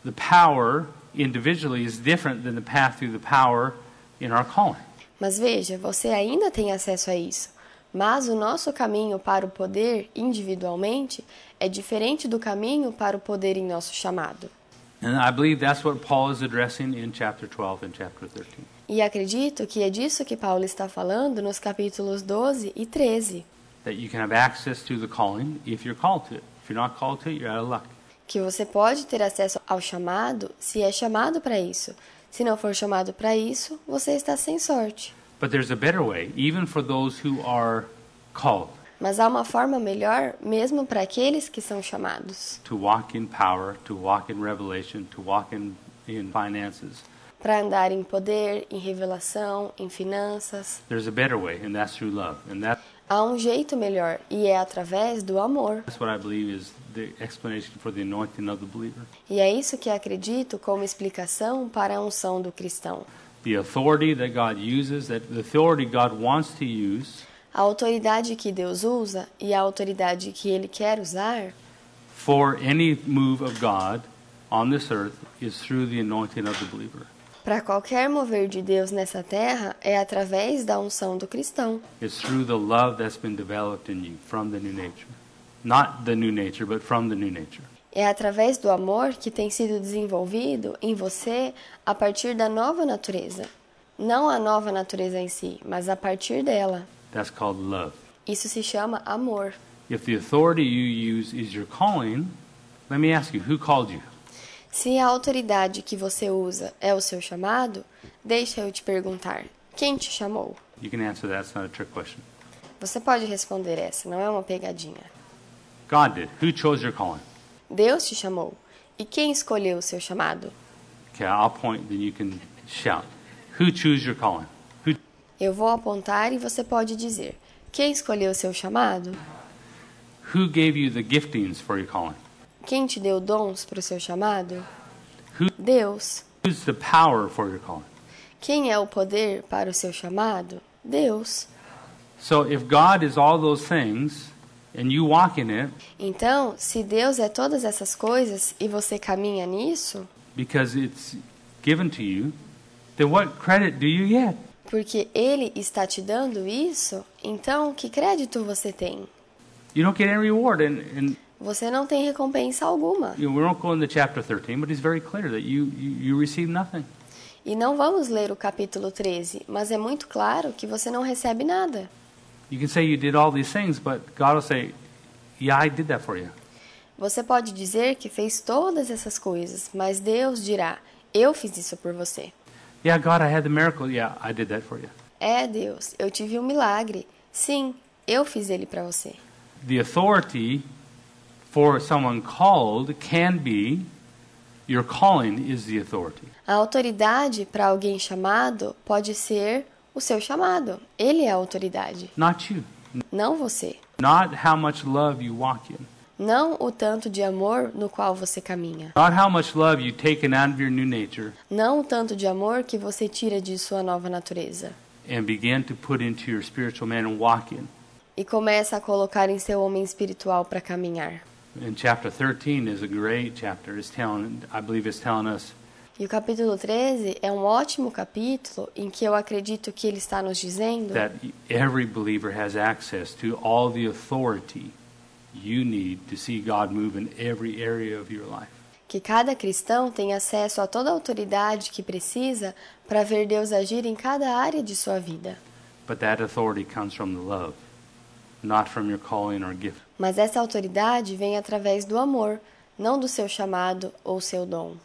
the power individually is different than the path through the power in our calling.
Mas veja, você ainda tem acesso a isso. Mas o nosso caminho para o poder individualmente é diferente do caminho para o poder em nosso chamado.
And I believe that's what Paul is addressing in chapter 12 and chapter 13.
E acredito que é disso que Paulo está falando nos capítulos 12 e 13.
That you can have access to the calling if you're called to it. If you're not called to it, you're out of luck.
Que você pode ter acesso ao chamado se é chamado para isso. Se não for chamado para isso, você está sem sorte.
But there's a better way, even for those who are called,
Mas há uma forma melhor, mesmo para aqueles que são chamados,
to walk in power, to walk in revelation, to walk in, in finances.
para andar em poder, em revelação, em finanças.
There's a better way, and that's through love. And that,
Há um jeito melhor e é através do amor. E é isso que acredito como explicação para a unção do cristão.
The authority that God uses, that the authority God wants to use
A autoridade que Deus usa e a autoridade que ele quer usar
for any move of God on this earth is through the anointing of the believer.
para qualquer mover de Deus nessa terra é através da unção do cristão.
It's through the love that's been developed in you from the new nature. Not the new nature, but from the new nature.
É através do amor que tem sido desenvolvido em você a partir da nova natureza. Não a nova natureza em si, mas a partir dela.
That's called love.
Isso se chama amor.
If the authority you use is your calling, let me ask you, who called you?
Se a autoridade que você usa é o seu chamado, deixa eu te perguntar: quem te chamou?
You can answer that. It's not a trick question.
Você pode responder essa, não é uma pegadinha.
God did. Who chose your calling?
Deus te chamou. E quem escolheu o seu chamado?
Okay, I'll point, then you can shout. Who chose your calling?
Eu vou apontar e você pode dizer: quem escolheu o seu chamado?
who gave you the giftings for your calling?
Quem te deu dons para o seu chamado?
Who,
Deus.
who's the power for your calling?
Quem é o poder para o seu chamado? Deus.
So if God is all those things and you walk in it
Então, se Deus é todas essas coisas e você caminha nisso,
because it's given to you, then what credit do you get?
Porque Ele está te dando isso, então que crédito você tem?
You don't get any reward. And, and
Você não tem recompensa alguma.
you know, we won't go into chapter 13, but he's very clear that you, you, you receive nothing.
E não vamos ler o capítulo 13, mas é muito claro que você não recebe nada.
You can say you did all these things, but God will say, Yeah, I did that for you.
Você pode dizer que fez todas essas coisas, mas Deus dirá: Eu fiz isso por você.
Yeah, God, I had the miracle. Yeah, I did that for you.
É, Deus, eu tive um milagre. Sim, eu fiz ele para você.
The authority for someone called can be your calling is the authority.
A autoridade para alguém chamado pode ser o seu chamado. Ele é a autoridade,
Not you.
não você.
Not how much love you walk in.
Não o tanto de amor no qual você caminha.
Not how much love you taken out of your new nature
Não o tanto de amor que você tira de sua nova natureza.
and begin to put into your spiritual man and walk in.
E começa a colocar em seu homem espiritual para caminhar.
And chapter 13 is a great chapter. It's telling, I believe it's telling us
E o capítulo 13 é um ótimo capítulo em que eu acredito que ele está nos dizendo
that every believer has access to all the authority you need to see God move in every area of your life.
que cada cristão tem acesso a toda a autoridade que precisa para ver Deus agir em cada área de sua vida.
But that authority comes from the love, not from your calling or gift.
Mas essa autoridade vem através do amor, não do seu chamado ou seu dom.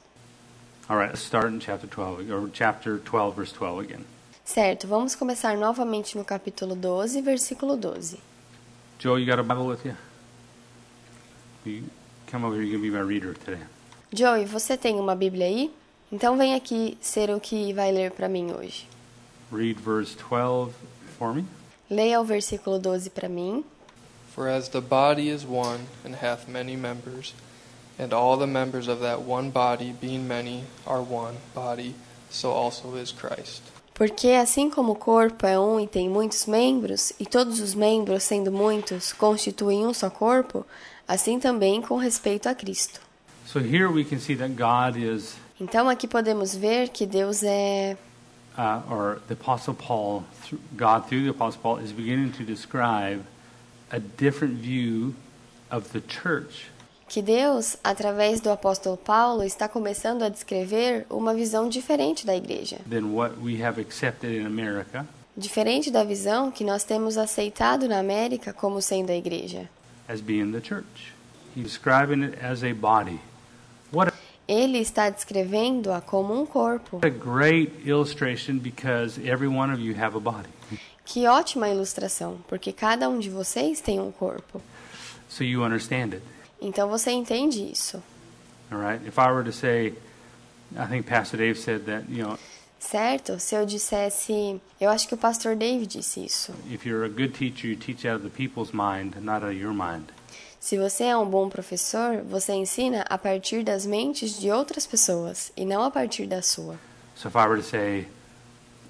All right, let's start in chapter 12, or chapter 12, verse 12 again.
Certo, vamos começar novamente no capítulo 12, versículo 12.
Joe, you got a Bible with you? You come over here, you're be my reader today.
Joey, você tem uma Bíblia aí? Então vem aqui ser o que vai ler para mim hoje.
Read verse 12 for me.
Leia o versículo 12 para mim.
For as the body is one, and hath many members, and all the members of that one body, being many, are one body, so also is Christ.
Porque assim como o corpo é um e tem muitos membros, e todos os membros, sendo muitos, constituem um só corpo, assim também com respeito a Cristo.
So here we can see that God is,
Então aqui podemos ver que Deus é
uh, or the Apostle Paul, God through the Apostle Paul, is beginning to describe a different view of the church
que Deus, através do apóstolo Paulo, está começando a descrever uma visão diferente da igreja, diferente da visão que nós temos aceitado na América como sendo a igreja.
As being the church. He's describing it as a body. What a,
Ele está descrevendo-a como um corpo.
what a great illustration because every one of you have a body.
Que ótima ilustração, porque cada um de vocês tem um corpo.
So you understand it.
Então você entende isso,
All right? If I were to say, I think Pastor Dave said that, you know,
certo? Se eu dissesse, eu acho que o pastor David disse isso.
if you're a good teacher, you teach out of the people's mind, not out of your mind.
Se você é um bom professor, você ensina a partir das mentes de outras pessoas e não a partir da sua.
So if I were to say,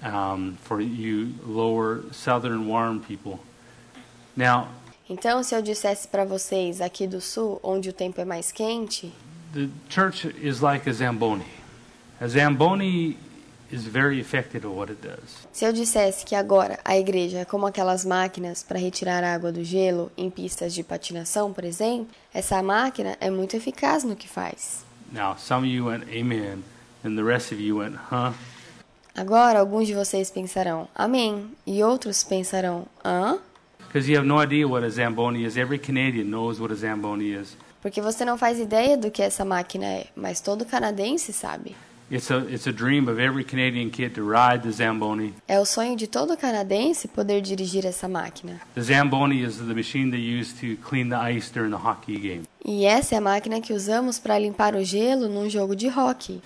um, for you lower southern warm people, now
Então, se eu dissesse para vocês aqui do sul, onde o tempo é mais quente,
the church is like a Zamboni. A Zamboni is very effective at what it does.
se eu dissesse que agora a igreja é como aquelas máquinas para retirar água do gelo em pistas de patinação, por exemplo, essa máquina é muito eficaz no que faz.
Now, some of you went amen, and the rest of you went, huh?
Agora, alguns de vocês pensarão amém e outros pensarão hã?
Because you have no idea what a Zamboni is. Every Canadian knows what a Zamboni is.
Porque você não faz ideia do que essa máquina é, mas todo canadense sabe. É o sonho de todo canadense poder dirigir essa máquina.
The Zamboni is the machine they use to clean the ice during the hockey game.
E essa é a máquina que usamos para limpar o gelo num jogo de hockey.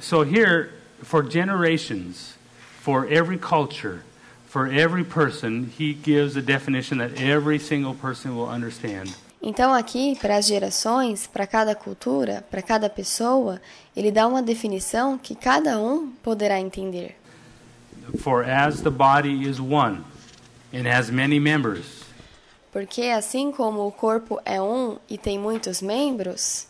So here, for generations, for every culture, for every person, he gives a definition that every single person will understand.
Então, aqui, para as gerações, para cada cultura, para cada pessoa, ele dá uma definição que cada um poderá entender.
For as the body is one and has many members,
Porque, assim como o corpo é um e tem muitos membros,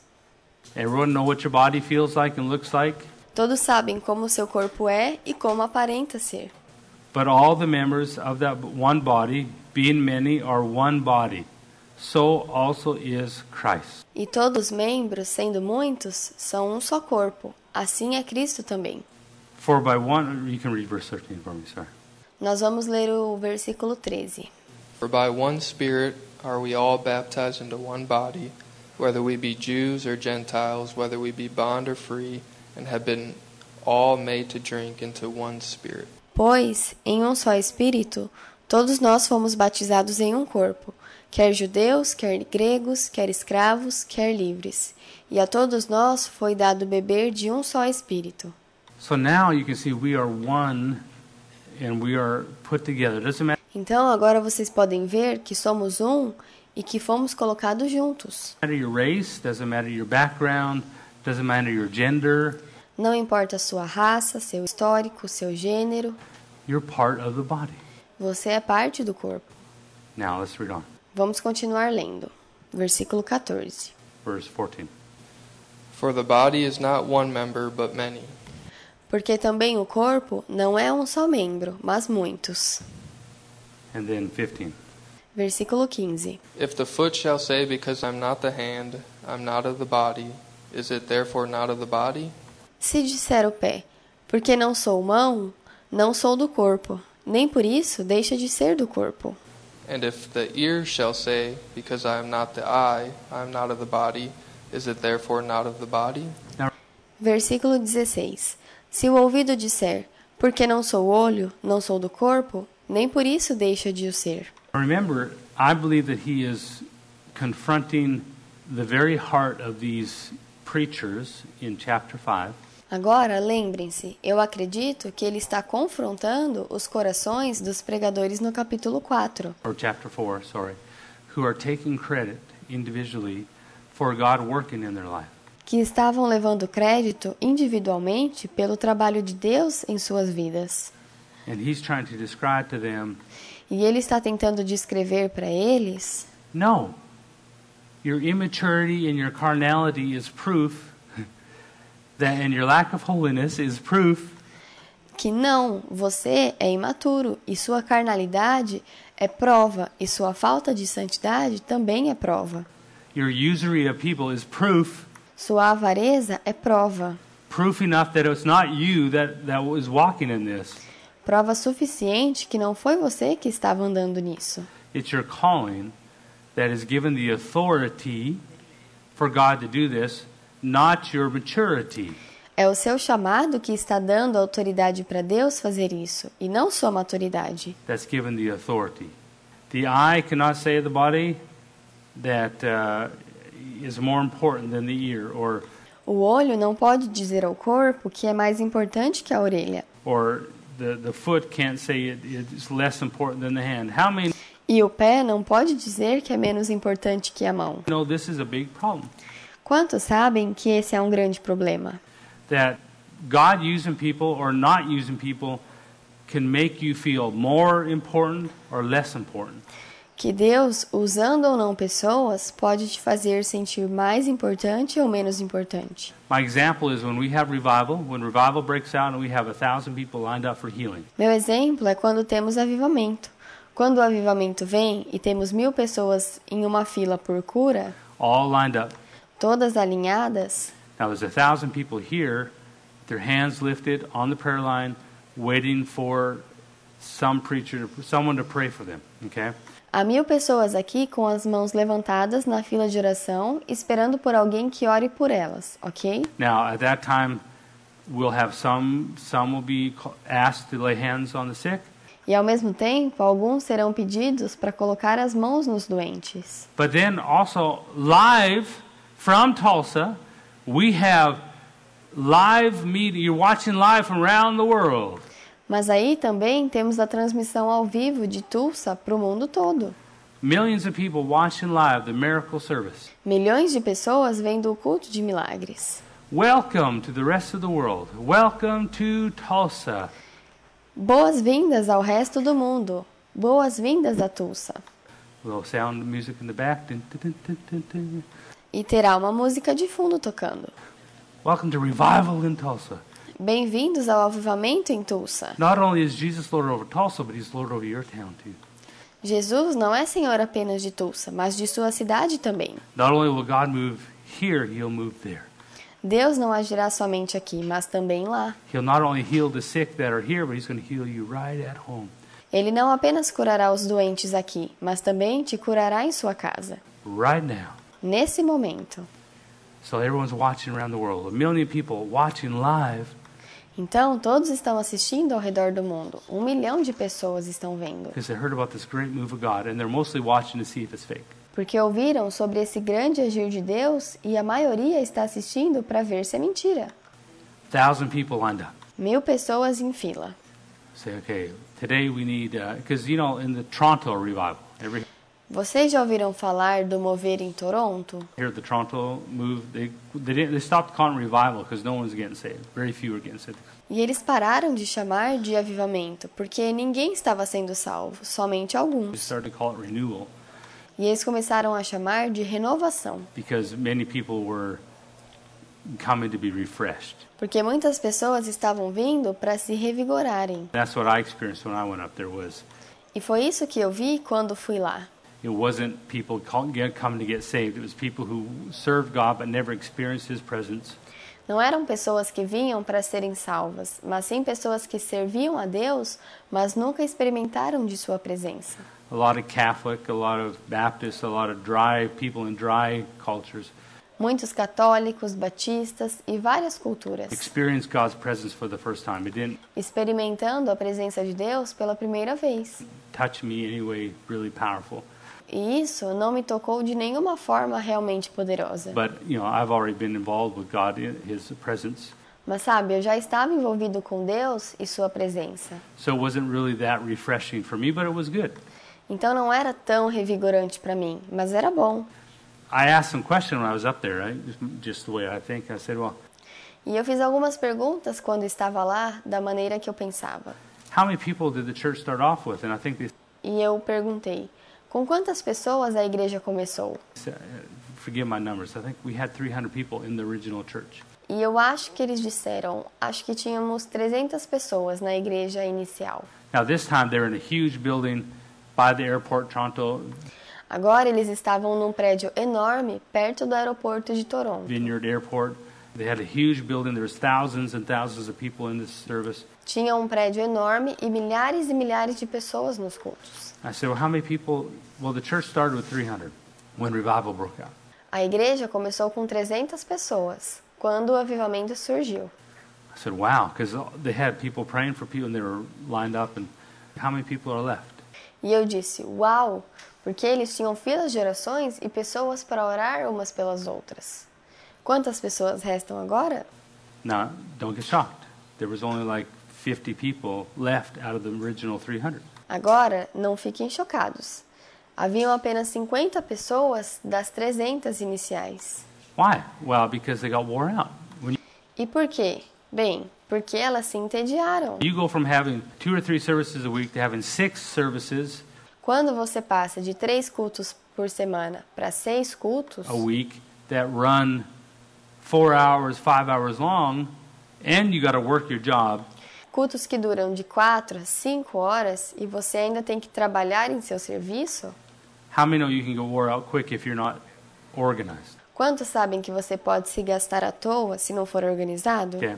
everyone know what your body feels like and looks like?
todos sabem como o seu corpo é e como aparenta ser.
But all the members of that one body, being many, are one body. So also is Christ.
E todos os membros, sendo muitos, são um só corpo. Assim é Cristo também.
For by one, you can read verse 13 for me, sorry.
Nós vamos ler o versículo 13.
For by one Spirit are we all baptized into one body, whether we be Jews or Gentiles, whether we be bond or free, and have been all made to drink into one Spirit.
Pois, em um só Espírito, todos nós fomos batizados em um corpo, quer judeus, quer gregos, quer escravos, quer livres. E a todos nós foi dado beber de um só Espírito.
So now you can see we are one and we are put together. It doesn't matter
Então agora vocês podem ver que somos um e que fomos colocados juntos.
your race, doesn't matter your background, doesn't matter your gender.
Não importa a sua raça, seu histórico, seu gênero,
You're part of the body.
você é parte do corpo.
Now let's read on.
Vamos continuar lendo. Versículo 14.
Verse 14.
For the body is not one member, but many.
Porque também o corpo não é um só membro, mas muitos.
And then 15.
Versículo 15.
If the foot shall say, Because I'm not the hand, I'm not of the body, is it therefore not of the body?
Se disser o pé, porque não sou mão, não sou do corpo, nem por isso deixa de ser do corpo.
And if the ear shall say, Because I am not the eye, I am not of the body, is it therefore not of the body?
Versículo 16. Se o ouvido disser, porque não sou olho, não sou do corpo, nem por isso deixa de o ser.
Remember, I believe that he is confronting the very heart of these preachers in chapter 5.
Agora, lembrem-se, eu acredito que ele está confrontando os corações dos pregadores no capítulo 4,
or chapter 4, sorry, who are taking credit individually for God working in their life.
que estavam levando crédito individualmente pelo trabalho de Deus em suas vidas.
And he's trying to describe to them
E ele está tentando descrever para eles:
no, your immaturity and your carnality is proof that, and your lack of holiness is proof
Que não, você é imaturo e sua carnalidade é prova, e sua falta de santidade também é prova.
your usury of people is proof,
Sua avareza é prova,
proof enough that it's not you that, that was walking in this.
prova suficiente que não foi você que estava andando nisso.
It's your calling that is given the authority for God to do this, not your maturity.
É o seu chamado que está dando autoridade para Deus fazer isso, e não sua maturidade.
that's given the authority. The eye cannot say to the body that uh, is more important than the ear, or
O olho não pode dizer ao corpo que é mais importante que a orelha,
or the, the foot can't say it, it's less important than the hand. How many
e o pé não pode dizer que é menos importante que a mão.
know this is a big problem?
Quantos sabem que esse é um grande problema?
That God using people or not using people can make you feel more important or less important.
Que Deus, usando ou não pessoas, pode te fazer sentir mais importante ou menos importante.
My example is when we have revival, when revival breaks out and we have a thousand people lined up for healing.
Meu exemplo é quando temos avivamento. Quando o avivamento vem e temos mil pessoas em uma fila por cura,
All lined up.
Todas alinhadas,
Now, there's a thousand people here, their hands lifted on the prayer line, waiting for some preacher, someone to pray for them. Okay?
há mil pessoas aqui com as mãos levantadas na fila de oração, esperando por alguém que ore por elas, ok?
Now, at that time, we'll have some, some will be asked to lay hands on the sick,
E ao mesmo tempo, alguns serão pedidos para colocar as mãos nos doentes.
but then also live from Tulsa, we have live media. You're watching live from around the world.
Mas aí também temos a transmissão ao vivo de Tulsa para o mundo todo.
Millions of people watching live the miracle service.
Milhões de pessoas vendo o culto de milagres.
Welcome to the rest of the world. Welcome to Tulsa.
Boas-vindas ao resto do mundo. Boas-vindas a Tulsa.
little sound music in the back. Dun, dun, dun.
E terá uma música de fundo tocando.
Welcome to revival in Tulsa.
Bem-vindos ao avivamento em Tulsa.
Not only is Jesus Lord over Tulsa, but He's Lord over your town too.
Jesus não é senhor apenas de Tulsa, mas de sua cidade também.
Not only will God move here, He'll move there.
Deus não agirá somente aqui, mas também lá.
He'll not only heal the sick that are here, but He's going to heal you right at home,
Ele não apenas curará os doentes aqui, mas também te curará em sua casa,
right now.
Nesse momento.
So everyone's watching around the world. A million people watching live.
Então, todos estão assistindo ao redor do mundo. Um milhão de pessoas estão vendo.
Because they heard about this great move of God, and they're mostly watching to see if it's fake.
Porque ouviram sobre esse grande agir de Deus e a maioria está assistindo para ver se é mentira.
Thousand people lined up.
Mil pessoas em fila.
Say, okay, today we need, because you know, in the Toronto revival, every
Vocês já ouviram falar do mover em Toronto?
here at the Toronto move, they they didn't they stopped calling revival because no one's getting saved. Very few are getting saved.
E eles pararam de chamar de avivamento, porque ninguém estava sendo salvo, somente
They
alguns.
started to call it renewal
E eles começaram a chamar de renovação,
because many people were coming to be refreshed.
porque muitas pessoas estavam vindo para se revigorarem.
That's what I experienced when I went up there. Was
E foi isso que eu vi quando fui lá.
It wasn't people call, coming to get saved. It was people who served God but never experienced His presence.
Não eram pessoas que vinham para serem salvas, mas sim pessoas que serviam a Deus, mas nunca experimentaram de sua presença.
A lot of Catholic, a lot of Baptist, a lot of dry people in dry cultures
Muitos católicos, batistas e várias culturas,
experienced God's presence for the first time. It didn't
experimentando a presença de Deus pela primeira vez.
touch me anyway really powerful.
E isso não me tocou de nenhuma forma realmente poderosa.
But you know, I've already been involved with God in His presence,
Mas sabe, eu já estava envolvido com Deus e sua presença.
so it wasn't really that refreshing for me. But it was good.
Então não era tão revigorante para mim, mas era bom.
I asked some question when I was up there, right? Just, the way I think. I said, "Well,
E eu fiz algumas perguntas quando estava lá, da maneira que eu pensava.
how many people did the church start off with?" And I think they
E eu perguntei: com quantas pessoas a igreja começou?
forget my numbers. I think we had 300 people in the original church.
E eu acho que eles disseram, acho que tínhamos 300 pessoas na igreja inicial.
Now this time they're in a huge building by the airport, Toronto
Agora eles estavam num prédio enorme perto do aeroporto de Toronto.
Vineyard Airport. They had a huge building. There was thousands and thousands of people in this service.
Tinha um prédio enorme e milhares e milhares de pessoas nos cultos.
I said, well, how many people? Well, the church started with 300 when revival broke out.
A igreja começou com 300 pessoas quando o avivamento surgiu.
I said, wow, because they had people praying for people and they were lined up. And how many people are left?
E eu disse: "Uau!", porque eles tinham filas de orações e pessoas para orar umas pelas outras. Quantas pessoas restam agora?
Now, don't get shocked. There was only like 50 people left out of the original 300.
Agora, não fiquem chocados. Haviam apenas 50 pessoas das 300 iniciais.
Why? Well, because they got wore out. When
E por quê? Bem, porque elas se entediaram.
you go from having two or three services a week to having six services
Quando você passa de três cultos por semana para seis cultos,
a week that run four hours, five hours long, and you got to work your job,
cultos que duram de quatro a cinco horas e você ainda tem que trabalhar em seu serviço,
how many know you can get wore out quick if you're not organized?
quantos sabem que você pode se gastar à toa se não for organizado?
Okay.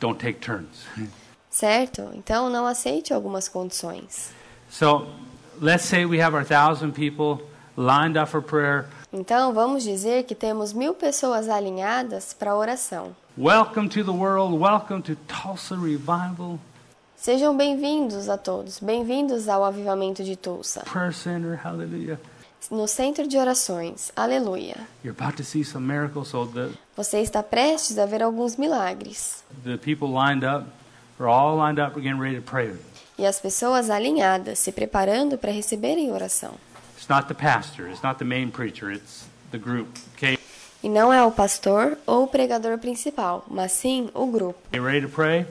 Don't take turns.
Certo? Então não aceite algumas condições.
so let's say we have our thousand people lined up for prayer.
Então vamos dizer que temos mil pessoas alinhadas para a oração.
Welcome to the world. Welcome to Tulsa Revival
Sejam bem-vindos a todos, bem-vindos ao Avivamento de Tulsa,
Prayer Center. Hallelujah.
no centro de orações. Aleluia.
You're about to see some miracles. So the,
Você está prestes a ver alguns milagres.
the people lined up are all lined up. We're getting ready to pray.
E as pessoas alinhadas, se preparando para receberem oração.
It's not the pastor. It's not the main preacher. It's the group. Okay.
E não é o pastor ou o pregador principal, mas sim o grupo.
You ready to pray?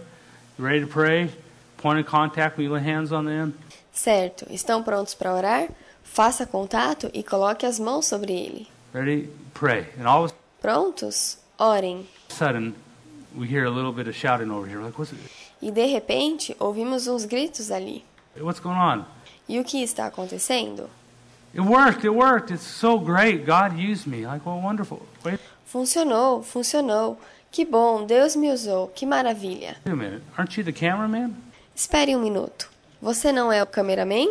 You ready to pray? Point of contact. We lay hands on them.
Certo? Estão prontos para orar? Faça contato e coloque as mãos sobre ele.
Ready? Pray. And all of
Prontos? Orem.
sudden, we hear a little bit of shouting over here. Like, what's it?
E de repente, ouvimos uns gritos ali.
What's going on?
E o que está acontecendo?
It worked. It worked. It's so great. God used me. Like, well, wonderful. Wait
Funcionou, funcionou. Que bom, Deus me usou. Que maravilha.
a minute. Aren't you the cameraman?
Espere um minuto. Você não é o cameraman?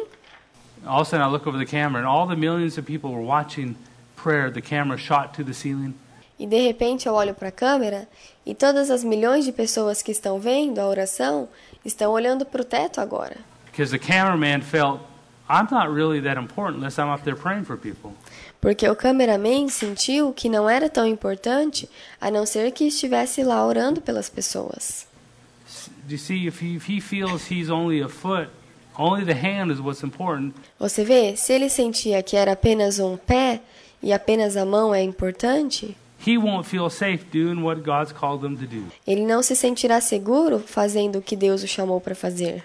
All of a sudden, I look over the camera, and all the millions of people were watching prayer. The camera shot to the ceiling.
E de repente eu olho para a câmera e todas as milhões de pessoas que estão vendo a oração estão olhando para o teto agora.
Because the cameraman felt, I'm not really that important unless I'm up there praying for people.
Porque o cameraman sentiu que não era tão importante a não ser que estivesse lá orando pelas pessoas.
Do you see, if he, if he feels he's only a foot, only the hand is what's important,
Você vê, se ele sentia que era apenas um pé e apenas a mão é importante,
he won't feel safe doing what God's called him to do.
ele não se sentirá seguro fazendo o que Deus o chamou para fazer.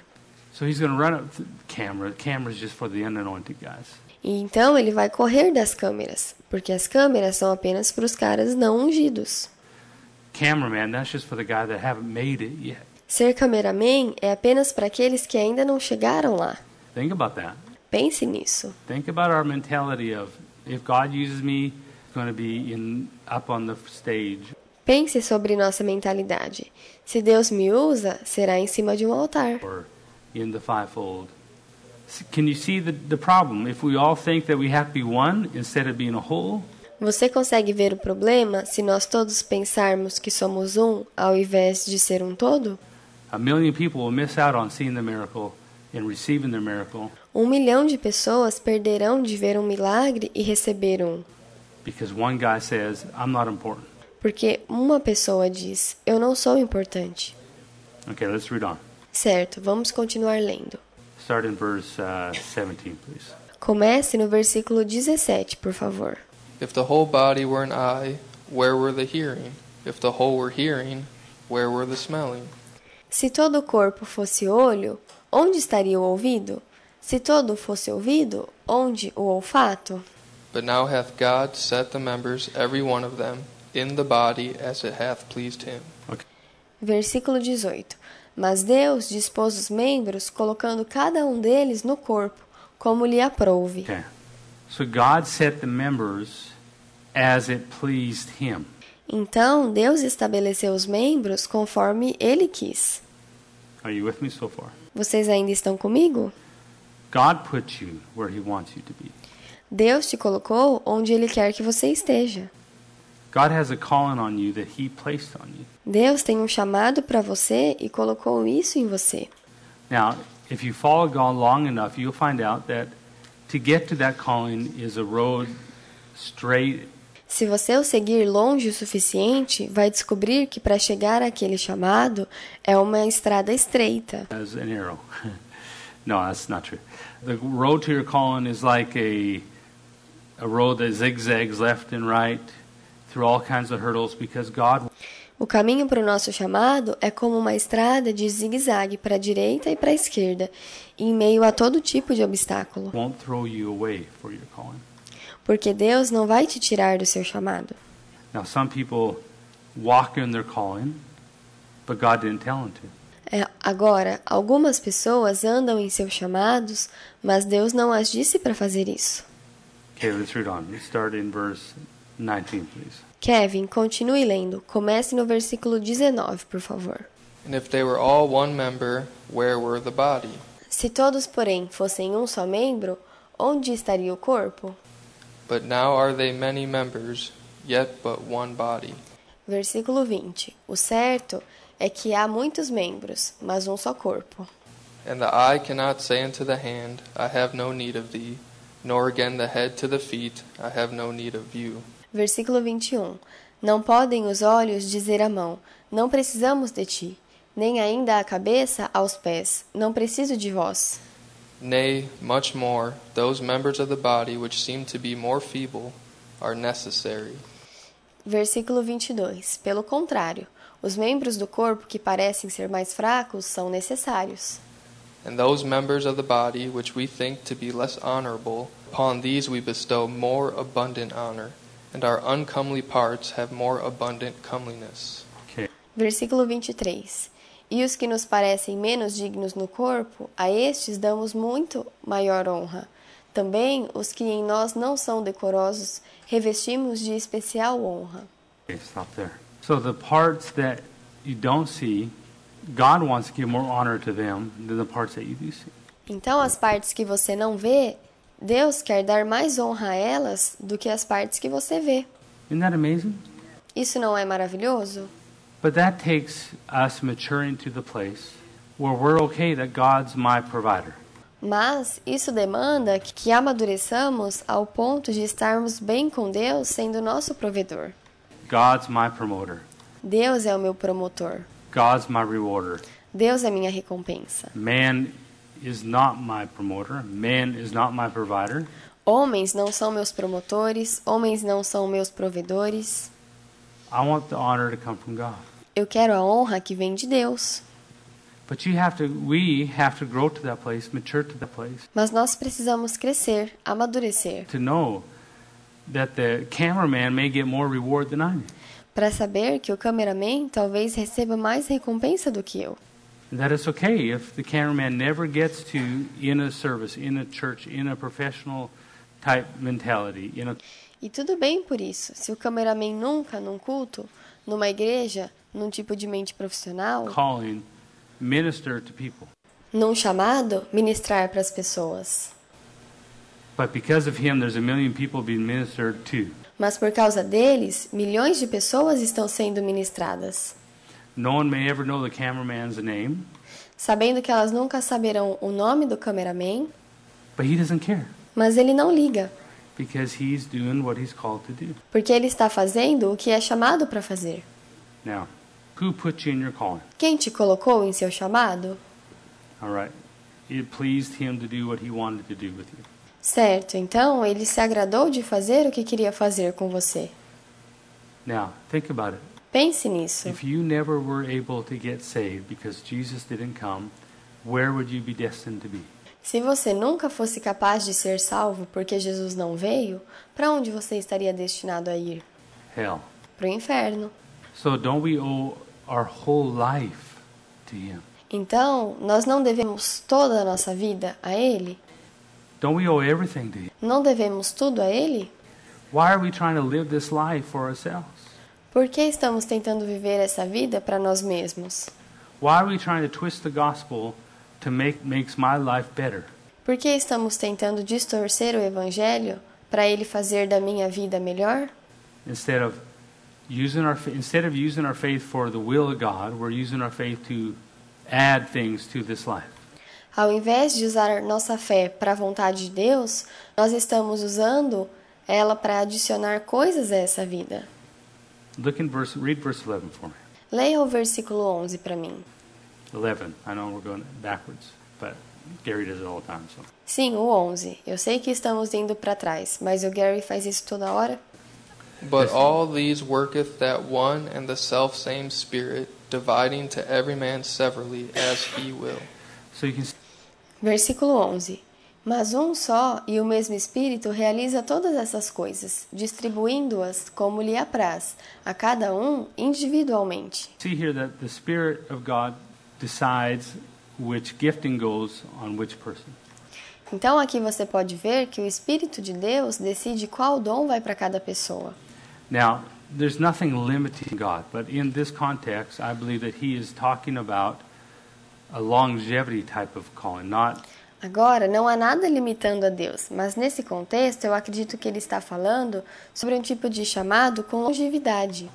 So he's going to run up the camera. The camera's just for the unanointed guys.
E então ele vai correr das câmeras, porque as câmeras são apenas para os caras não ungidos.
Cameraman, that's just for the guy that haven't made it yet.
Ser cameraman é apenas para aqueles que ainda não chegaram lá.
Think about that.
Pense nisso.
Think about our mentality of if God uses me, it's going to be in up on the stage.
Pense sobre nossa mentalidade. Se Deus me usa, será em cima de um altar.
or in the fivefold. Can you see the, the problem? If we all think that we have to be one instead of being a whole,
Você consegue ver o problema se nós todos pensarmos que somos um ao invés de ser um todo?
a million people will miss out on seeing the miracle and receiving the miracle
Um milhão de pessoas perderão de ver um milagre e receber um,
because one guy says, I'm not important.
porque uma pessoa diz: Eu não sou importante.
Okay, let's read on.
Certo, vamos continuar lendo.
Start in verse uh, 17, please.
Comece no versículo 17, por favor.
If the whole body were an eye, where were the hearing? If the whole were hearing, where were the smelling?
Se todo o corpo fosse olho, onde estaria o ouvido? Se todo fosse ouvido, onde o olfato?
But now hath God set the members, every one of them, in the body as it hath pleased him.
Versículo 18. Mas Deus dispôs os membros, colocando cada um deles no corpo, como lhe aprouve.
Okay. So God set the members as it pleased him.
Então Deus estabeleceu os membros conforme ele quis.
Are you with me so far?
Vocês ainda estão comigo?
God put you where he wants you to be.
Deus te colocou onde ele quer que você esteja. Deus tem um chamado para você e colocou isso em você.
Now, if you follow God long enough, you'll find out that to get to that calling is a road straight
Se você o seguir longe o suficiente, vai descobrir que para chegar àquele chamado é uma estrada estreita.
as an arrow. no, that's not true. The road to your calling is like a a road that zigzags left and right through all kinds of hurdles because God
O caminho para o nosso chamado é como uma estrada de zigue-zague para a direita e para a esquerda, em meio a todo tipo de obstáculo,
won't throw you away for your calling.
porque Deus não vai te tirar do seu chamado.
Now, some people walk in their calling, but God didn't tell them to.
É, agora, algumas pessoas andam em seus chamados, mas Deus não as disse para fazer isso.
Okay, let's read on. Let's start in verse 19, please.
Kevin, continue lendo. Comece no versículo 19, por favor.
And if they were all one member, where were the body?
Se todos, porém, fossem um só membro, onde estaria o corpo?
But now are they many members, yet but one body.
Versículo 20. O certo é que há muitos membros, mas um só corpo.
And the eye cannot say unto the hand, I have no need of thee, nor again the head to the feet, I have no need of you.
Versículo 21. Não podem os olhos dizer à mão: Não precisamos de ti, nem ainda a cabeça aos pés: Não preciso de vós.
Nay, much more, those members of the body which seem to be more feeble are necessary.
Versículo 22. Pelo contrário, os membros do corpo que parecem ser mais fracos são necessários.
And those members of the body which we think to be less honorable, upon these we bestow more abundant honor, and our uncomely parts have more abundant comeliness.
Okay.
Versículo 23. E os que nos parecem menos dignos no corpo, a estes damos muito maior honra. Também os que em nós não são decorosos, revestimos de especial honra.
Okay, stop there. So the parts that you don't see, God wants to give more honor to them than the parts that you do see.
Então, as partes que você não vê, Deus quer dar mais honra a elas do que as partes que você vê.
Isn't that amazing?
Isso não é maravilhoso?
But that takes us maturing to the place where we're okay that God's my provider.
Mas isso demanda que amadureçamos ao ponto de estarmos bem com Deus sendo nosso provedor.
God's my promoter.
Deus é o meu promotor.
God's my rewarder.
Deus é minha recompensa.
Man is not my promoter. Man is not my provider.
Homens não são meus promotores, homens não são meus provedores.
I want the honor to come from God.
Eu quero a honra que vem de Deus.
But you have to, we have to grow to that place, mature to that place,
Mas nós precisamos crescer, amadurecer,
to know that the cameraman may get more reward than I
para saber que o cameraman talvez receba mais recompensa do que eu.
That it's okay if the cameraman never gets to, in a service, in a church, in a professional type mentality, in a
E tudo bem por isso. Se o cameraman nunca, num culto, numa igreja, num tipo de mente profissional,
calling, minister to people.
num chamado, ministrar para as pessoas.
But because of him, there's a million people being ministered to.
Mas por causa deles, milhões de pessoas estão sendo ministradas,
No one may ever know the cameraman's name,
sabendo que elas nunca saberão o nome do cameraman,
but he doesn't care
mas ele não liga,
because he's doing what he's called to do.
porque ele está fazendo o que é chamado para fazer.
Now, who put you in your calling?
Quem te colocou em seu chamado?
All right. It pleased him to do what he wanted to do with you.
Certo, então ele se agradou de fazer o que queria fazer com você.
Now, think about it.
Pense nisso.
If you never were able to get saved because Jesus didn't come, where would you be destined to be?
Se você nunca fosse capaz de ser salvo porque Jesus não veio, para onde você estaria destinado a ir?
Hell.
Para o inferno.
So don't we owe our whole life to Him?
Então, nós não devemos toda a nossa vida a Ele?
Don't we owe everything to Him?
Não devemos tudo a Ele?
Why are we trying to live this life for ourselves?
Por que estamos tentando viver essa vida para nós mesmos?
Why are we trying to twist the gospel to make makes my life better?
Por que estamos tentando distorcer o Evangelho para ele fazer da minha vida melhor?
Instead of using our instead of using our faith for the will of God, we're using our faith to add things to this life.
Ao invés de usar nossa fé para a vontade de Deus, nós estamos usando ela para adicionar coisas a essa vida.
Look in verse read verse 11 for me.
Leia o versículo 11 para mim.
11. I know we're going backwards, but Gary does it all the time, so.
Sim, o 11. Eu sei que estamos indo para trás, mas o Gary faz isso toda hora.
But all these worketh that one and the selfsame Spirit, dividing to every man severally as he will.
So you can
Versículo 11. Mas um só e o mesmo Espírito realiza todas essas coisas, distribuindo-as como lhe apraz, a cada um individualmente.
see here that the Spirit of God decides which gifting goes on which person.
Então aqui você pode ver que o Espírito de Deus decide qual dom vai para cada pessoa.
Now, there's nothing limiting God, but in this context, I believe that he is talking about a longevity type of calling, not
Agora, não há nada limitando a Deus, mas nesse contexto eu acredito que ele está falando sobre um tipo de chamado com longevidade.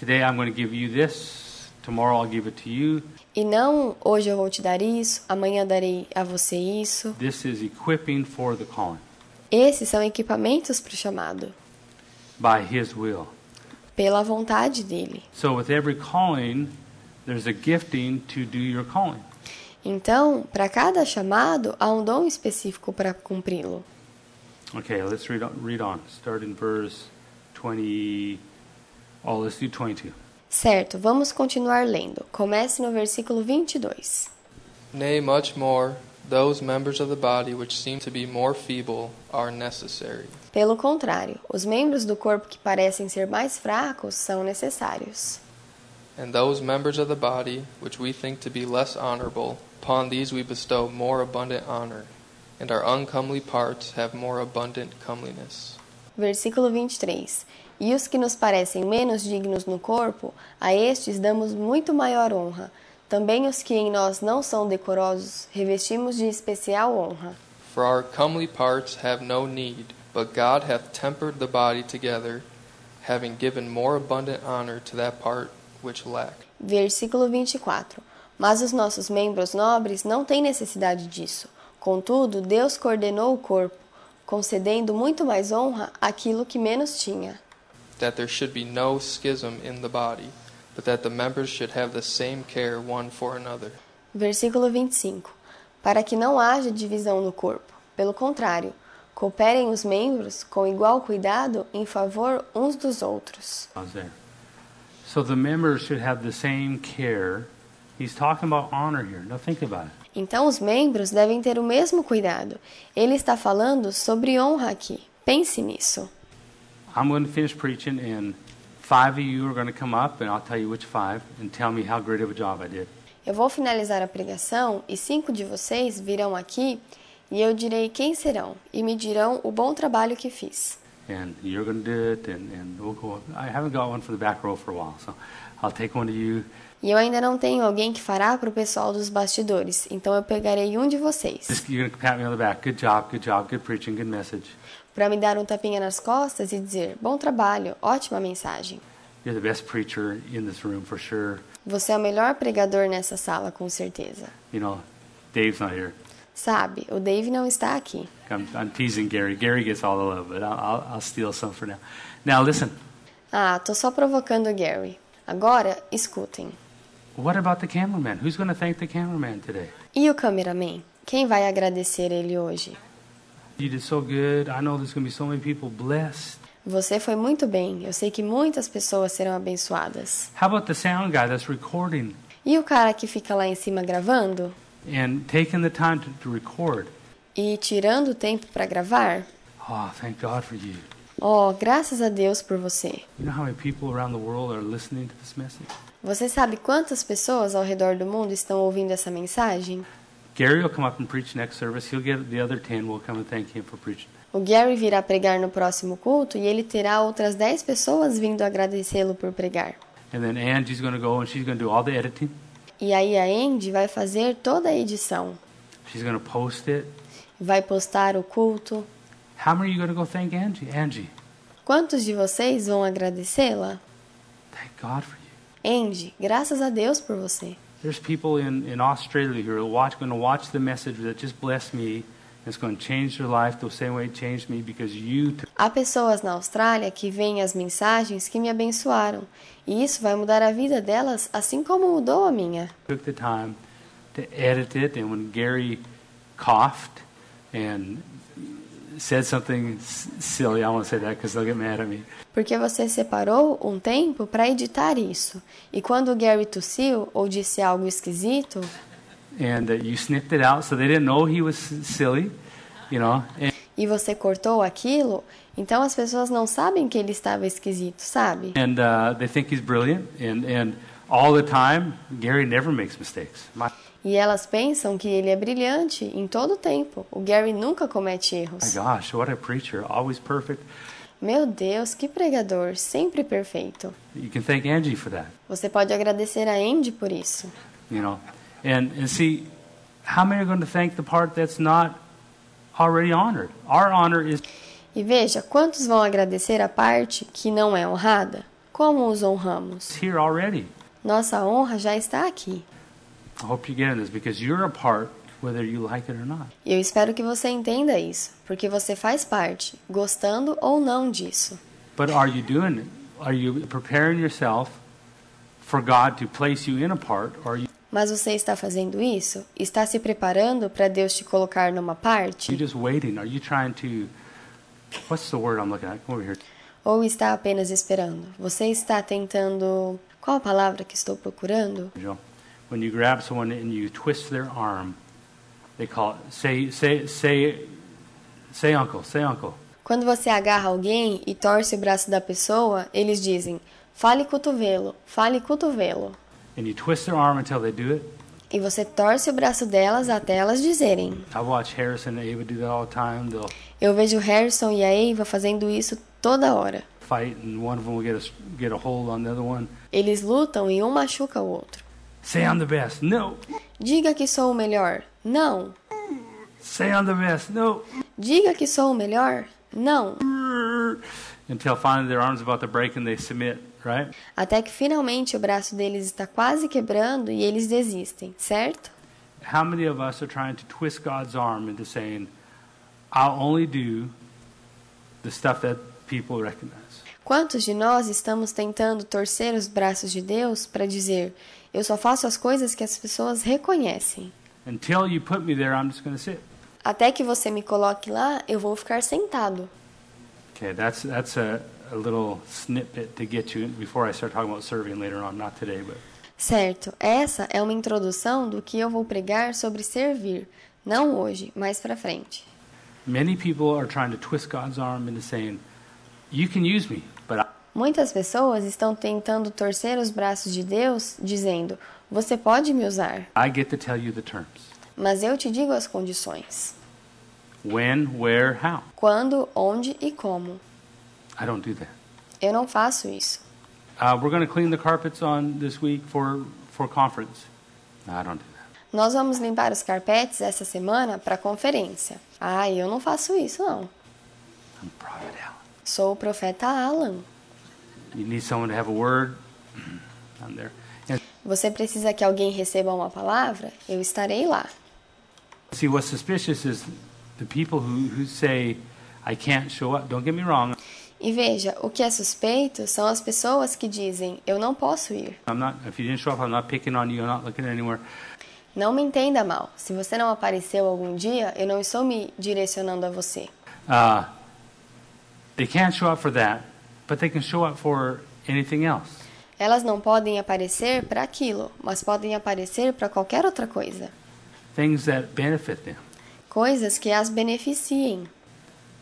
today I'm going to give you this, tomorrow I'll give it to you.
E não hoje eu vou te dar isso, amanhã darei a você isso.
This is equipping for the calling
Esses são equipamentos para o chamado,
by his will.
pela vontade dele.
So with every calling, there's a gifting to do your calling.
Então, para cada chamado, há um dom específico para cumpri-lo.
Okay, let's read on, read on. Start in verse 20. Oh, let's do 22.
Certo, vamos continuar lendo. Comece no versículo 22.
Nay, much more, those members of the body which seem to be more feeble are necessary.
Pelo contrário, os membros do corpo que parecem ser mais fracos são necessários.
And those members of the body which we think to be less honorable, upon these we bestow more abundant honor, and our uncomely parts have more abundant comeliness.
Versículo 23. E os que nos parecem menos dignos no corpo, a estes damos muito maior honra. Também os que em nós não são decorosos, revestimos de especial honra.
For our comely parts have no need, but God hath tempered the body together, having given more abundant honor to that part which lacked.
Versículo 24. Mas os nossos membros nobres não têm necessidade disso. Contudo, Deus coordenou o corpo, concedendo muito mais honra àquilo que menos tinha,
that there should be no schism in the body, but that the members should have the same care one for another.
Versículo 25. Para que não haja divisão no corpo. Pelo contrário, cooperem os membros com igual cuidado em favor uns dos outros.
So the members should have the same care. He's talking about honor here. Now think about it.
Então os membros devem ter o mesmo cuidado. Ele está falando sobre honra aqui. Pense nisso.
I'm going to finish preaching, and five of you are going to come up, and I'll tell you which five, and tell me how great of a job I did.
Eu vou finalizar a pregação e cinco de vocês virão aqui e eu direi quem serão e me dirão o bom trabalho que fiz.
And you're going to do it, and, and we'll go. I haven't got one for the back row for a while, so I'll take one of you.
E eu ainda não tenho alguém que fará para o pessoal dos bastidores, então eu pegarei um de vocês para me dar um tapinha nas costas e dizer: bom trabalho, ótima mensagem.
You're the best preacher in this room for sure.
Você é o melhor pregador nessa sala, com certeza.
You know, Dave's not here.
Sabe, o Dave não está aqui.
I'm, I'm teasing Gary. Gary gets all the love, but I'll, I'll, I'll steal some for now. Now, listen.
Ah, tô só provocando o Gary. Agora, escutem.
What about the cameraman? Who's going to thank the cameraman today?
E o cameraman? Quem vai agradecer ele hoje?
You did so good. I know there's going to be so many people blessed.
Você foi muito bem. Eu sei que muitas pessoas serão abençoadas.
How about the sound guy that's recording?
E o cara que fica lá em cima gravando?
and taking the time to, to record.
e tirando o tempo para gravar.
Oh, thank God for you.
Oh, graças a Deus por você.
You know how many people around the world are listening to this message?
Você sabe quantas pessoas ao redor do mundo estão ouvindo essa mensagem?
Gary will come up and preach next service. He'll get the other 10 will come and thank him for preaching.
O Gary virá pregar no próximo culto e ele terá outras 10 pessoas vindo agradecê-lo por pregar.
And then Angie's going to go and she's going to do all the editing.
E aí a Andy vai fazer toda a edição.
She's going to post it.
Vai postar o culto.
How many are you going to go thank Angie? Angie,
Quantos de vocês vão agradecê-la?
thank God for.
Andy, graças a Deus por você.
There's people in, in Australia who are watch, going to watch the message that just blessed me. It's going to change their life the same way it changed me because you took
Há pessoas na Austrália que veem as mensagens que me abençoaram, e isso vai mudar a vida delas assim como mudou a minha.
took the time to edit it. And when Gary coughed and said something silly, I won't say that because they'll get mad at me.
Porque você separou um tempo para editar isso. E quando o Gary tossiu ou disse algo esquisito,
And uh, you snipped it out so they didn't know he was silly, you know. And,
e você cortou aquilo, então as pessoas não sabem que ele estava esquisito, sabe?
and uh, they think he's brilliant. And, and all the time, Gary never makes mistakes. My,
E elas pensam que ele é brilhante em todo o tempo. O Gary nunca comete
my
erros.
gosh, what a preacher. Always perfect.
Meu Deus, que pregador, sempre perfeito.
You can thank Angie for that,
Você pode agradecer a Andy por isso.
you know. And, and see, how many are going to thank the part that's not already honored? Our honor is
E veja, quantos vão agradecer a parte que não é honrada? Como os honramos?
here already.
Nossa honra já está aqui. E eu espero que você entenda isso, porque você faz parte, gostando ou não disso.
But are you doing it? Are you preparing yourself for God to place you in a part or are you
Mas você está fazendo isso? Está se preparando para Deus te colocar numa parte?
just waiting? Are you trying to What's the word I'm looking at? Come over here.
Ou está apenas esperando? Você está tentando. Qual a palavra que estou procurando?
Joe. When you grab someone and you twist their arm, they call it say say say say uncle, say uncle.
Quando você agarra alguém e torce o braço da pessoa, eles dizem: fale cotovelo, fale cotovelo.
And you twist their arm until they do it.
E você torce o braço delas até elas dizerem.
I watch Harrison and Ava do that all the time. They'll
Eu vejo Harrison e a Eva fazendo isso toda hora.
fight and one of them will get a get a hold on the other one.
Eles lutam e um machuca o outro.
Say I'm the best. No.
Diga que sou o melhor. Não.
Say I'm the best. No.
Diga que sou o melhor. Não.
Until finally their arm's about to break and they submit, right?
Até que finalmente o braço deles está quase quebrando e eles desistem, certo?
How many of us are trying to twist God's arm into saying, I'll only do the stuff that people recognize?
Quantos de nós estamos tentando torcer os braços de Deus para dizer: eu só faço as coisas que as pessoas reconhecem?
Until you put me there, I'm just going to sit.
Até que você me coloque lá, eu vou ficar sentado.
Okay, that's that's a, a little snippet to get you before I start talking about serving later on. Not today, but
Certo, essa é uma introdução do que eu vou pregar sobre servir, não hoje, mais para frente.
many people are trying to twist God's arm into saying, "You can use me, but I,
Muitas pessoas estão tentando torcer os braços de Deus, dizendo: Você pode me usar,
I get to tell you the terms:
mas eu te digo as condições:
when, where, how."
quando, onde e como.
I don't do that.
Eu não faço isso.
Uh, we're going to clean the carpets on this week for for conference. No, I don't do that.
Nós vamos limpar os carpetes essa semana para conferência. Ah, eu não faço isso, não.
I'm Prophet Alan.
Sou o profeta Alan. Você precisa que alguém receba uma palavra? Eu estarei lá.
see, what's suspicious is the people who, who say, I can't show up. Don't get me wrong.
E veja, o que é suspeito são as pessoas que dizem: Eu não posso ir.
I'm not, if you didn't show up, I'm not picking on you. I'm not looking anywhere.
Não me entenda mal. Se você não apareceu algum dia, eu não estou me direcionando a você.
Uh, they can't show up for that, but they can show up for anything else.
Elas não podem aparecer para aquilo, mas podem aparecer para qualquer outra coisa.
things that benefit them.
coisas que as beneficiem.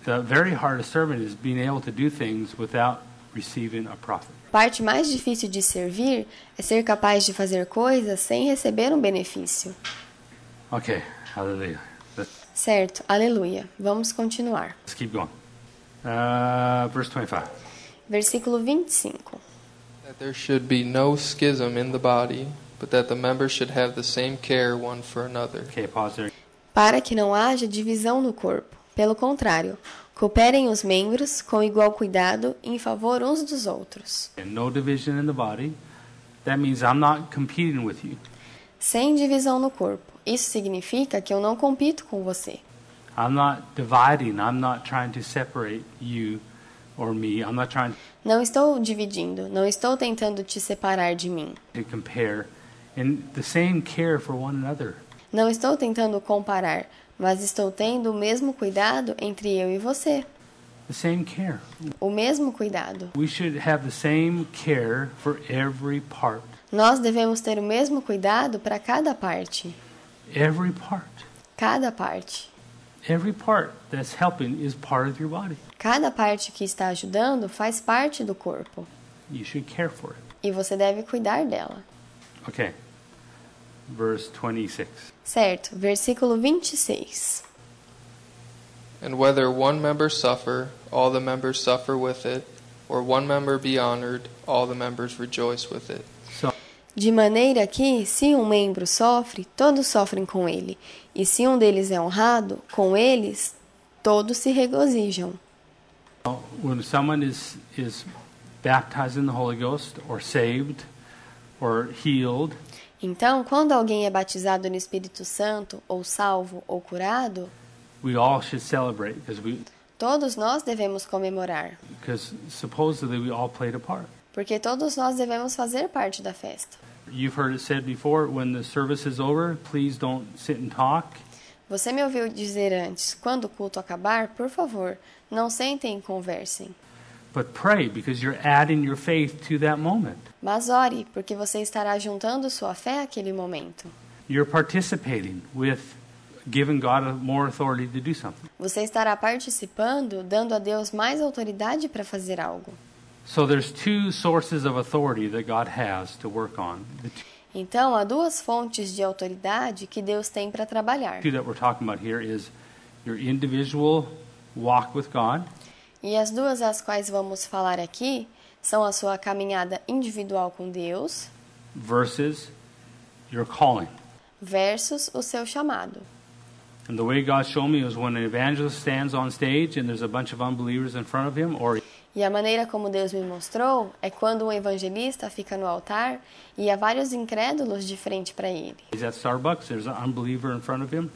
The very of servant is being able to do things without receiving a profit.
Parte mais difícil de servir é ser capaz de fazer coisas sem receber um benefício.
Okay, hallelujah. Let's,
Certo, aleluia. Vamos continuar.
let's keep going. Uh, verse 25.
Versículo 25.
That there should be no schism in the body, but that the members should have the same care one for another.
Okay, pause there.
Para que não haja divisão no corpo. Pelo contrário, cooperem os membros com igual cuidado em favor uns dos outros.
And no division in the body. That means I'm not competing with you.
Sem divisão no corpo. Isso significa que eu não compito com você.
I'm not dividing. I'm not trying to separate you or me. I'm not trying
Não estou dividindo, não estou tentando te separar de mim.
to compare. And the same care for one another.
Não estou tentando comparar, mas estou tendo o mesmo cuidado entre eu e você.
The same care.
O mesmo cuidado.
We should have the same care for every part.
Nós devemos ter o mesmo cuidado para cada parte.
Every part.
Cada parte.
Every part that's helping is part of your body.
Cada parte que está ajudando faz parte do corpo.
You should care for it.
E você deve cuidar dela.
Okay. Verse 26.
Certo, versículo 26.
And whether one member suffer, all the members suffer with it, or one member be honored, all the members rejoice with it.
De maneira que, se um membro sofre, todos sofrem com ele, e se um deles é honrado, com eles todos se regozijam.
when someone is, is baptized in the Holy Ghost or saved or healed,
Então, quando alguém é batizado no Espírito Santo, ou salvo, ou curado,
we all should celebrate because we
todos nós devemos comemorar,
because supposedly we all played a part.
porque todos nós devemos fazer parte da festa.
You've heard it said before when the service is over, please don't sit and talk.
Você me ouviu dizer antes, quando o culto acabar, por favor, não sentem e conversem.
But pray because you're adding your faith to that moment.
Mas ore, porque você estará juntando sua fé àquele momento.
You're participating with giving God more authority to do something.
Você estará participando, dando a Deus mais autoridade para fazer algo.
So there's two sources of authority that God has to work on.
Então, há duas fontes de autoridade que Deus tem para trabalhar.
two that we're talking about here is your individual walk with God
E as duas às quais vamos falar aqui são a sua caminhada individual com Deus
versus your calling.
versus o seu chamado.
And the way God showed me is when an evangelist stands on stage and there's a bunch of unbelievers in front of him, or
E a maneira como Deus me mostrou é quando um evangelista fica no altar e há vários incrédulos de frente para ele.
he's at Starbucks, there's an unbeliever in front of him.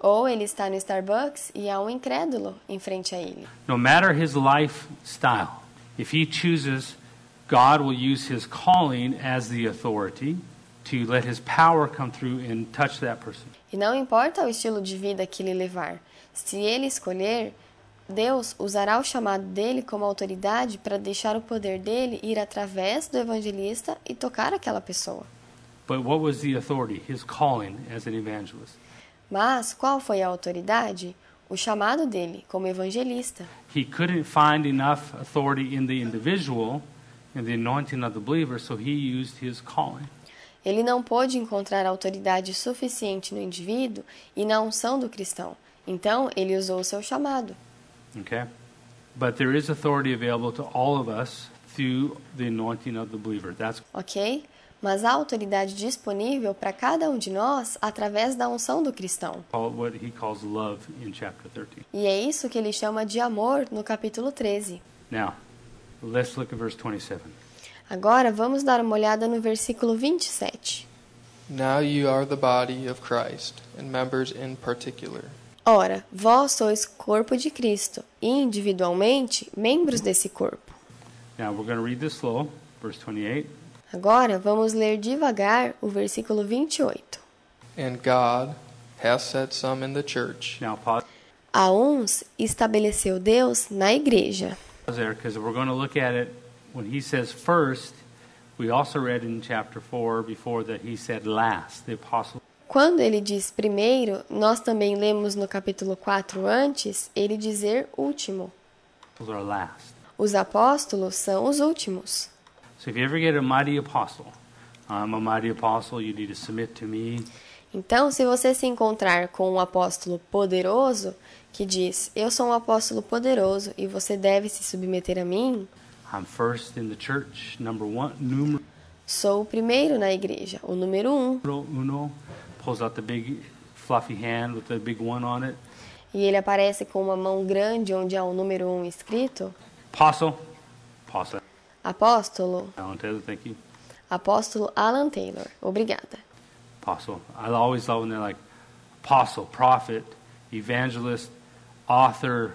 Ou ele está no Starbucks e há um incrédulo em frente a ele.
No matter his lifestyle, if he chooses, God will use his calling as the authority to let his power come through and touch that person.
E não importa o estilo de vida que ele levar, se ele escolher, Deus usará o chamado dele como autoridade para deixar o poder dele ir através do evangelista e tocar aquela pessoa.
But what was the authority? His calling as an evangelist.
Mas qual foi a autoridade? O chamado dele como evangelista.
He couldn't find enough authority in the individual and the anointing of the believer, so he used his calling.
Ele não pôde encontrar autoridade suficiente no indivíduo e na unção do cristão. Então, ele usou o seu chamado.
Okay? But there is authority available to all of us through the anointing of the believer. That's
Ok? Mas há autoridade disponível para cada um de nós através da unção do cristão.
what he calls love in chapter 13.
E é isso que ele chama de amor no capítulo 13.
Now, let's look at verse 27.
Agora vamos dar uma olhada no versículo 27.
Now you are the body of Christ, and members in particular.
Ora, vós sois corpo de Cristo e individualmente membros desse corpo.
Now, we're going to read this slow, verse 28.
Agora vamos ler devagar o versículo 28.
And God hath set some in the church
Now, pause
A uns estabeleceu Deus na igreja.
there because we're going to look at it when he says first. We also read in chapter 4 before that he said last, the apostle.
Quando ele diz primeiro, nós também lemos no capítulo 4 antes ele dizer último. Os apóstolos são os últimos.
So if you ever get a mighty apostle, I'm a mighty apostle, you need to submit to me.
Então, se você se encontrar com um apóstolo poderoso que diz: Eu sou um apóstolo poderoso e você deve se submeter a mim,
I'm first in the church, number one,
sou o primeiro na igreja, o número um.
uno, pulls out the big fluffy hand with the big one on it.
E ele aparece com uma mão grande onde há o número um escrito.
Apostle, apostle.
Apóstolo,
Alan Taylor, thank you.
apóstolo Alan Taylor. Obrigada.
Apostle. I always love when they're like apostle, prophet, evangelist, author.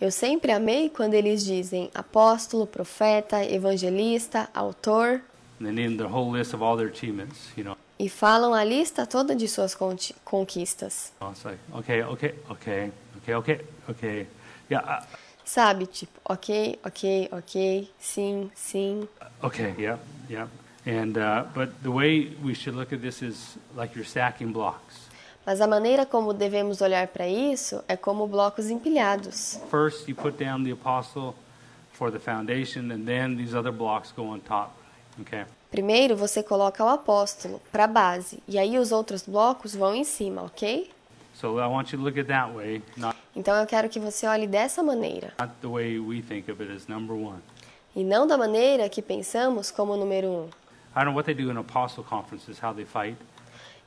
Eu sempre amei quando eles dizem apóstolo, profeta, evangelista, autor
And they name the whole list of all their achievements, you know.
E falam a lista toda de suas conquistas.
Like, okay, okay, okay, okay, okay, okay. Yeah, uh,
Sabe, tipo, ok, ok, ok, sim, sim.
okay, yeah, yeah. And, uh, but the way we should look at this is like you're stacking blocks.
Mas a maneira como devemos olhar para isso é como blocos empilhados.
First, you put down the apostle for the foundation, and then these other blocks go on top. Okay?
Primeiro você coloca o apóstolo para base, e aí os outros blocos vão em cima, ok?
So I want you to look at it that way, not,
Então eu quero que você olhe dessa maneira,
not the way we think of it as number one.
e não da maneira que pensamos como número um.
I don't know what they do in apostle conferences, how they fight.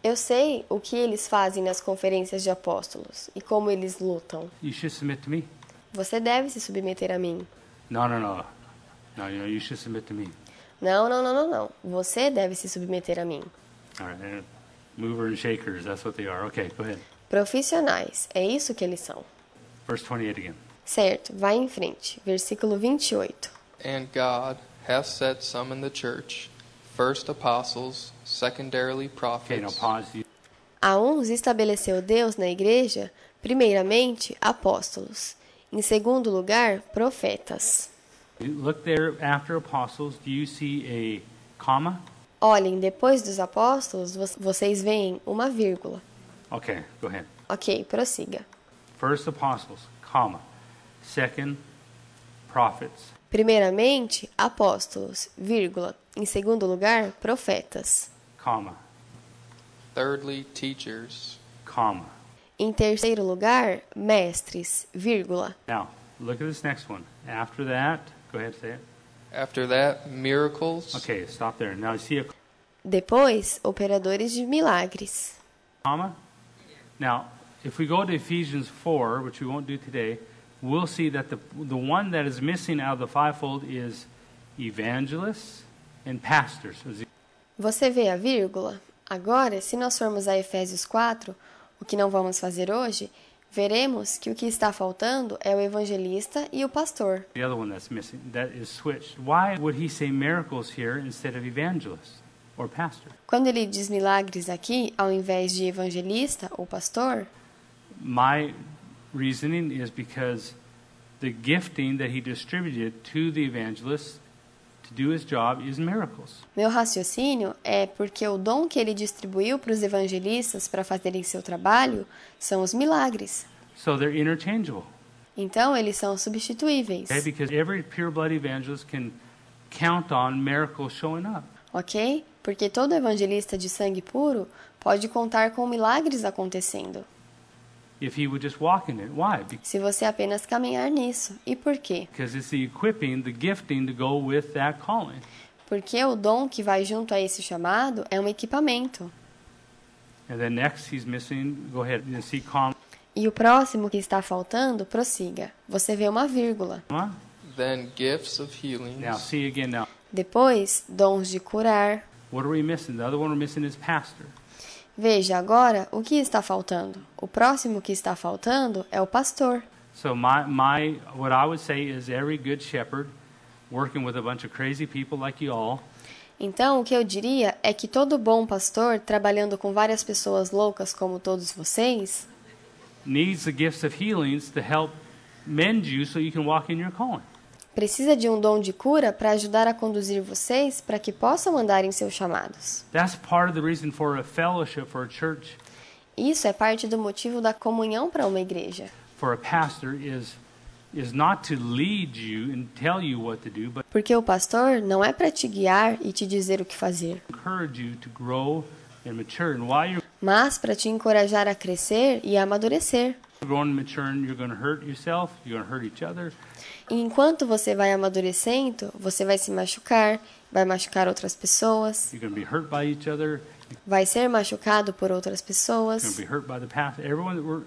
Eu sei o que eles fazem nas conferências de apóstolos e como eles lutam. Você deve se submeter a mim.
No, no, no. No, you know, you should submit to me.
Não, não, não, não, não. Você deve se submeter a mim.
All right. and Mover and shakers, that's what they are. Okay, go ahead.
Profissionais, é isso que eles são.
Verse 28 again.
Certo, vai em frente. Versículo 28.
And God hath set some in the church, first apostles, secondarily
Okay, now
prophets,
pause. You-
A uns estabeleceu Deus na igreja, primeiramente, apóstolos. Em segundo lugar, profetas.
Look there after apostles. Do you see a comma?
Olhem, depois dos apóstolos, vo- vocês veem uma vírgula.
Okay, go ahead.
Ok, prossiga.
First apostles, comma. Second, prophets.
Primeiramente, apóstolos, vírgula. Em segundo lugar, profetas.
comma,
thirdly, teachers,
comma.
Em terceiro lugar, mestres, vírgula.
Now, look at this next one. After that, go ahead, say it.
after that, miracles,
Okay, stop there. Now, you see a
Depois, operadores de milagres.
comma? Now, if we go to Ephesians 4, which we won't do today, we'll see that the, the one that is missing out of the fivefold is evangelists and pastors.
Você vê a vírgula? Agora, se nós formos a Efésios 4, o que não vamos fazer hoje, veremos que o que está faltando é o evangelista e o pastor.
The other one that's missing, that is switched. Why would he say miracles here instead of evangelists or pastor?
Quando ele diz milagres aqui, ao invés de evangelista ou pastor,
My reasoning is because the gifting that he distributed to the evangelists
meu raciocínio é porque o dom que ele distribuiu para os evangelistas para fazerem seu trabalho são os milagres.
So they're interchangeable.
Então, eles são substituíveis.
Okay? Because every pure blood evangelist can count on miracles showing up.
Ok? Porque todo evangelista de sangue puro pode contar com milagres acontecendo, se você apenas caminhar nisso. E por quê?
Because it's the equipping, the gifting to go with that calling.
Porque o dom que vai junto a esse chamado é um equipamento.
And then next he's missing, go ahead, you see comma.
E o próximo que está faltando, prossiga. Você vê uma vírgula.
then gifts of healings,
Now see again now.
Depois, dons de curar.
What are we missing? The other one we're missing is pastor.
Veja agora o que está faltando. O próximo que está faltando é o pastor.
So my, my what I would say is every good shepherd working with a bunch of crazy people like you all
Então, o que eu diria é que todo bom pastor, trabalhando com várias pessoas loucas como todos vocês,
needs the gifts of healings to help mend you so you can walk in your calling.
Precisa de um dom de cura para ajudar a conduzir vocês para que possam andar em seus chamados.
That's part of the reason for a fellowship for a church,
Isso é parte do motivo da comunhão para uma igreja. Porque o pastor não é para te guiar e te dizer o que fazer,
encourage you to grow and mature. And while you're
mas para te encorajar a crescer e a amadurecer.
growing and maturing, you're going to hurt yourself, you're going to hurt each other,
E enquanto você vai amadurecendo, você vai se machucar, vai machucar outras pessoas,
you're going to be hurt by each other,
vai ser machucado por outras
you're going
pessoas
to be hurt by the pastor. Everyone that we're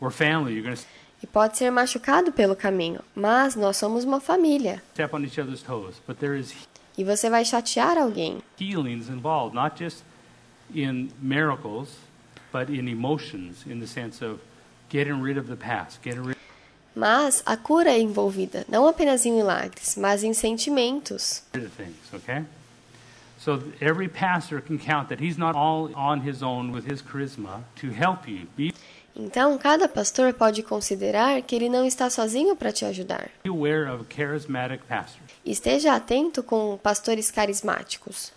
we're family. You're going to
e pode ser machucado pelo caminho, mas nós somos uma família. E você vai chatear alguém,
healings involved, not just in miracles, but in emotions, in the sense of getting rid of the past, getting rid
mas a cura é envolvida não apenas em milagres, mas em sentimentos.
things, okay? So every pastor can count that he's not all on his own with his charisma to help you. Be
Então, cada pastor pode considerar que ele não está sozinho para te ajudar. Esteja atento com pastores carismáticos,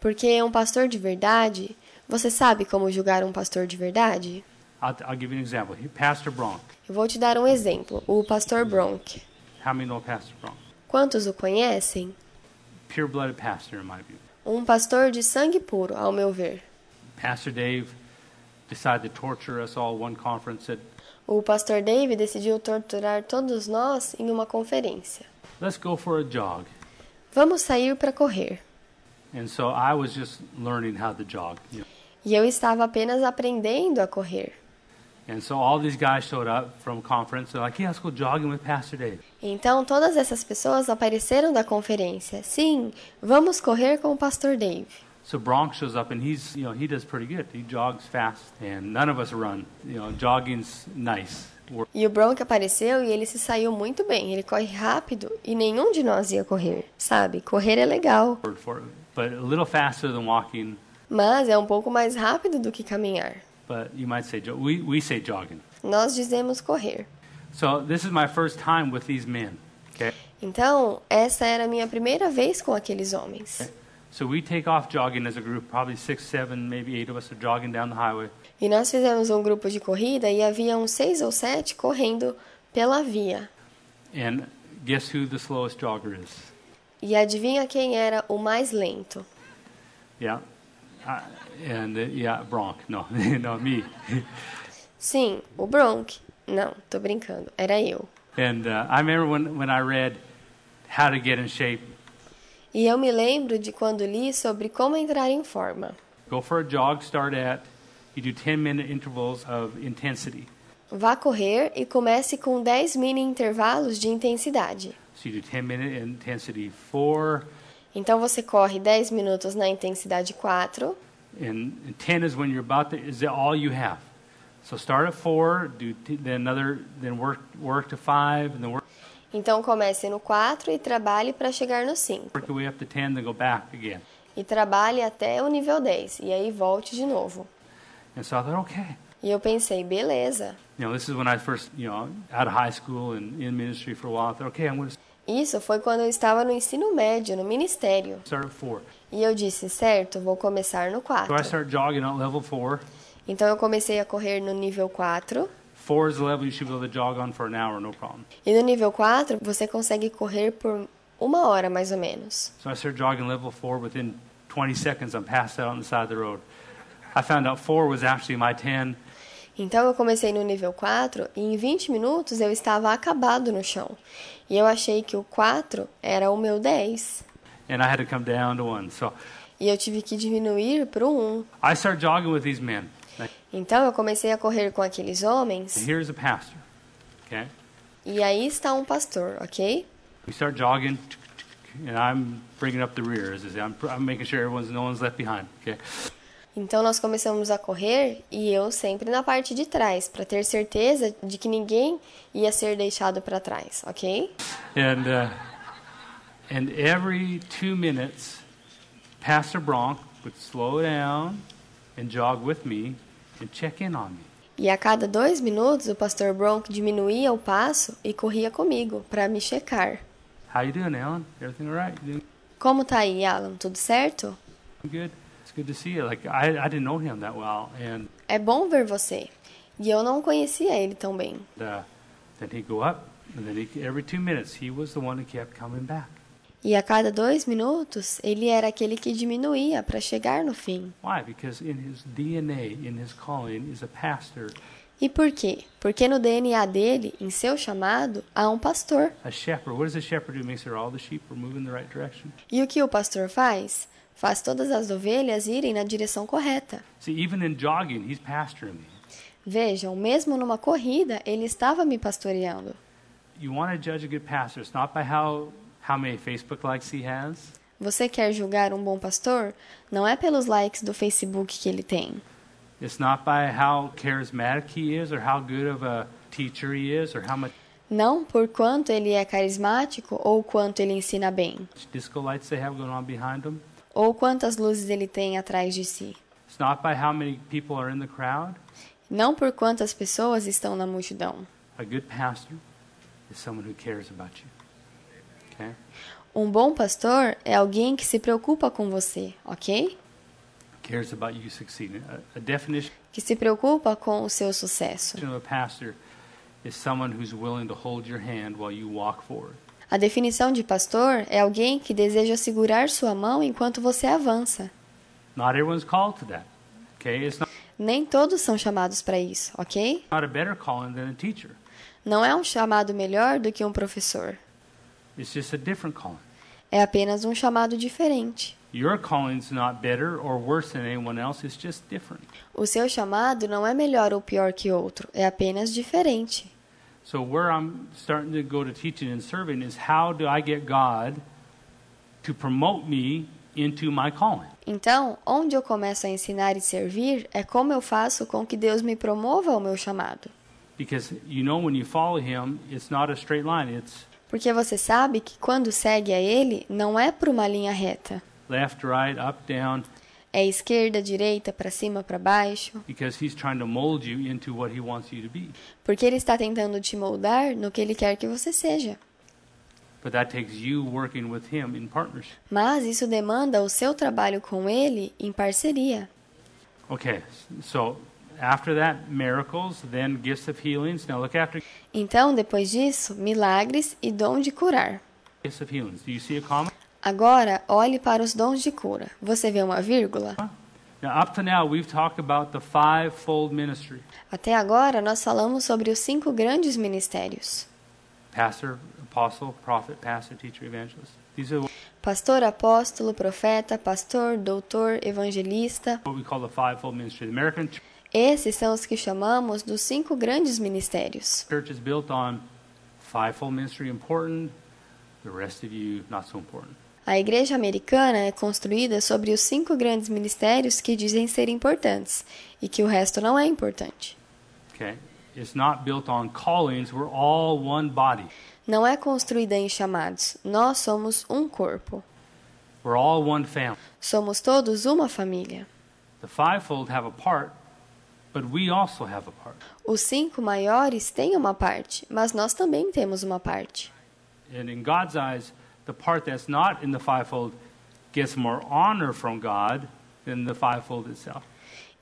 porque um pastor de verdade, você sabe como julgar um pastor de verdade?
I'll, I'll give you an example. Pastor Bronk.
Eu vou te dar um exemplo, o pastor Bronk.
How many know Pastor Bronk?
Quantos o conhecem?
Pure-blooded pastor, in my view.
Um pastor de sangue puro, ao meu ver.
Pastor Dave decided to torture us all one conference. Said,
O pastor Dave decidiu torturar todos nós em uma conferência.
let's go for a jog.
Vamos sair para correr.
And so I was just learning how to jog. You know.
E eu estava apenas aprendendo a correr.
So like, yeah.
Então todas essas pessoas apareceram da conferência. Sim, vamos correr com o pastor Dave.
So Bronx shows up and he's, you know, he does pretty good. He jogs fast and none of us run. You know, jogging's nice.
E o Bronk apareceu e ele se saiu muito bem. Ele corre rápido e nenhum de nós ia correr. Sabe, correr é legal,
word for it. But a little faster than walking.
mas é um pouco mais rápido do que caminhar.
But you might say, jo- we, we say jogging.
Nós dizemos correr.
So this is my first time with these men. Okay.
Então, essa era a minha primeira vez com aqueles homens.
So we take off jogging as a group, probably six, seven, maybe eight of us are jogging down the highway.
E nós fizemos um grupo de corrida e havia uns seis ou sete correndo pela via.
And guess who the slowest jogger is?
E adivinha quem era o mais lento?
Yeah. Uh, and uh, yeah, Bronk. No, no, me.
Sim, o Bronk. Não, tô brincando. Era eu.
And uh, I remember when, when I read How to Get in Shape,
E eu me lembro de quando li sobre como entrar em forma.
go for a jog, start at, you do 10 minute intervals of intensity.
Vá correr e comece com 10 mini intervalos de intensidade.
So you do 10 minute intensity four,
Então você corre 10 minutos na intensidade 4,
and, and 10 is when you're about to, is all you have. So start at four, do t- then another, then work work to five, and then work,
então comece no 4 e trabalhe para chegar no 5.
work your way up to 10, then go back again.
E trabalhe até o nível 10 e aí volte de novo.
And so I thought, okay.
E eu pensei, beleza.
You know, this is when I first, you know, out of high school and in ministry for a while. I thought, okay, I'm going to
Isso foi quando eu estava no ensino médio, no ministério. E eu disse, certo, vou começar no
So I
4.
start jogging at level four.
Então eu comecei a correr no nível 4.
Four is the level you should be able to jog on for an hour, no problem.
E no nível 4, você consegue correr por uma hora mais ou menos.
So I started jogging level four. Within 20 seconds, I'm passed out on the side of the road. I found out four was actually my 10.
Então eu comecei no nível 4 e em 20 minutos eu estava acabado no chão. E eu achei que o 4 era o meu 10.
and I had to come down to one. So
E eu tive que diminuir para o 1.
I start jogging with these men.
Então eu comecei a correr com aqueles homens.
here's a pastor. Okay,
E aí está um pastor, ok?
we start jogging, and I'm bringing up the rear. I'm making sure everyone's no one's left behind. Okay,
Então nós começamos a correr e eu sempre na parte de trás, para ter certeza de que ninguém ia ser deixado para trás, ok?
and uh, and every two minutes, Pastor Bronk would slow down and jog with me and check in on me.
E a cada dois minutos o pastor Bronk diminuía o passo e corria comigo para me checar.
How you doing, Alan? Everything all right? Doing
Como tá aí, Alan? Tudo certo?
good? It's good to see you. Like I, I didn't know him that well, and
É bom ver você. E eu não conhecia ele tão bem.
uh, then he'd go up, and then he, every two minutes he was the one who kept coming back.
E a cada dois minutos ele era aquele que diminuía para chegar no fim.
Why? Because in his DNA, in his calling, is a pastor,
E por quê? Porque no DNA dele, em seu chamado, há um pastor.
a shepherd. What does a shepherd do? Make sure all the sheep are moving in the right direction.
E o que o pastor faz? Faz todas as ovelhas irem na direção correta.
See, even in jogging, he's me.
Vejam, mesmo numa corrida, ele estava me pastoreando.
You want to judge a good pastor. It's not by how how many Facebook likes he has.
Você quer julgar um bom pastor? Não é pelos likes do Facebook que ele tem.
It's not by how charismatic he is, or how good of a teacher he is, or how much
Não por quanto ele é carismático ou quanto ele ensina bem,
disco lights they have going on behind him.
Ou quantas luzes ele tem atrás de si.
It's not by how many people are in the crowd.
Não por quantas pessoas estão na multidão. Um bom pastor é alguém que se preocupa com você, ok? Que se preocupa com o seu sucesso.
a pastor is someone who's willing to hold your hand while you walk forward.
A definição de pastor é alguém que deseja segurar sua mão enquanto você avança.
Not everyone's called to that. Okay? It's not,
Nem todos são chamados para isso, ok?
not a better calling than a teacher.
Não é um chamado melhor do que um professor.
It's just a different calling.
É apenas um chamado diferente.
Your calling's not better or worse than anyone else, it's just different.
O seu chamado não é melhor ou pior que outro, é apenas diferente.
So where I'm starting to go to teaching and serving is how do I get God to promote me into my calling?
Então, onde eu começo a ensinar e servir é como eu faço com que Deus me promova ao meu chamado.
Because you know when you follow him, it's not a straight line. It's
Porque você sabe que quando segue a Ele, não é por uma linha reta.
left, right, up, down,
É esquerda, direita, para cima, para baixo.
because he's trying to mold you into what he wants you to be.
Porque Ele está tentando te moldar no que Ele quer que você seja. Mas isso demanda o seu trabalho com Ele em parceria.
Okay, so after that, miracles, then gifts of healings. Now look after
Então, depois disso, milagres e dom de curar.
gifts of healings. Do you see a comma?
Agora, olhe para os dons de cura. Você vê uma vírgula? Até agora, nós falamos sobre os cinco grandes ministérios:
pastor, apostle, prophet, pastor, teacher, evangelist. These are
pastor, apóstolo, profeta, pastor, doutor, evangelista.
what we call the five-fold ministry. The American ch-
Esses são os que chamamos dos cinco grandes ministérios.
church is built on five-fold ministry important. The rest of you not so important.
A igreja americana é construída sobre os cinco grandes ministérios que dizem ser importantes e que o resto não é importante.
Okay, callings.
Não é construída em chamados. Nós somos um corpo. Somos todos uma família.
The fivefold have a part, but we also have a part.
Os cinco maiores têm uma parte, mas nós também temos uma parte.
And in God's eyes, the part that's not in the fivefold gets more honor from God than the fivefold itself.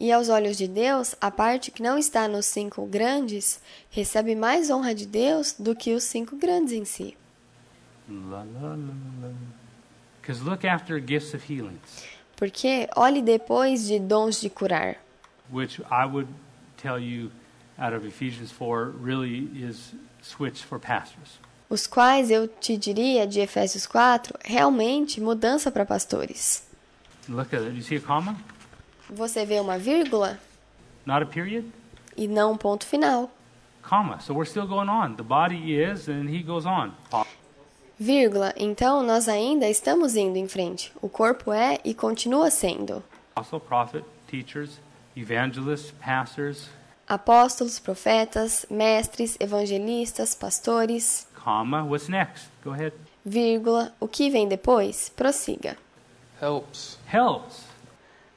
E aos olhos de Deus, a parte que não está nos cinco grandes recebe mais honra de Deus do que os cinco grandes em si.
La la la la. Because look after gifts of healings,
Porque olhe depois de dons de curar,
which I would tell you out of Ephesians 4 really is switch for pastors.
Os quais eu te diria de Efésios 4, realmente mudança para pastores.
Look at it. You see a comma?
Você vê uma vírgula
Not a period?
e não um ponto final.
Comma. So we're still going on. The body is, and he goes on.
Vírgula, então nós ainda estamos indo em frente. O corpo é e continua sendo.
Apostle, prophet, teachers, evangelists, pastors,
Apóstolos, profetas, mestres, evangelistas, pastores,
comma. What's next? Go ahead.
vírgula, o que vem depois? Prossiga.
helps,
Helps.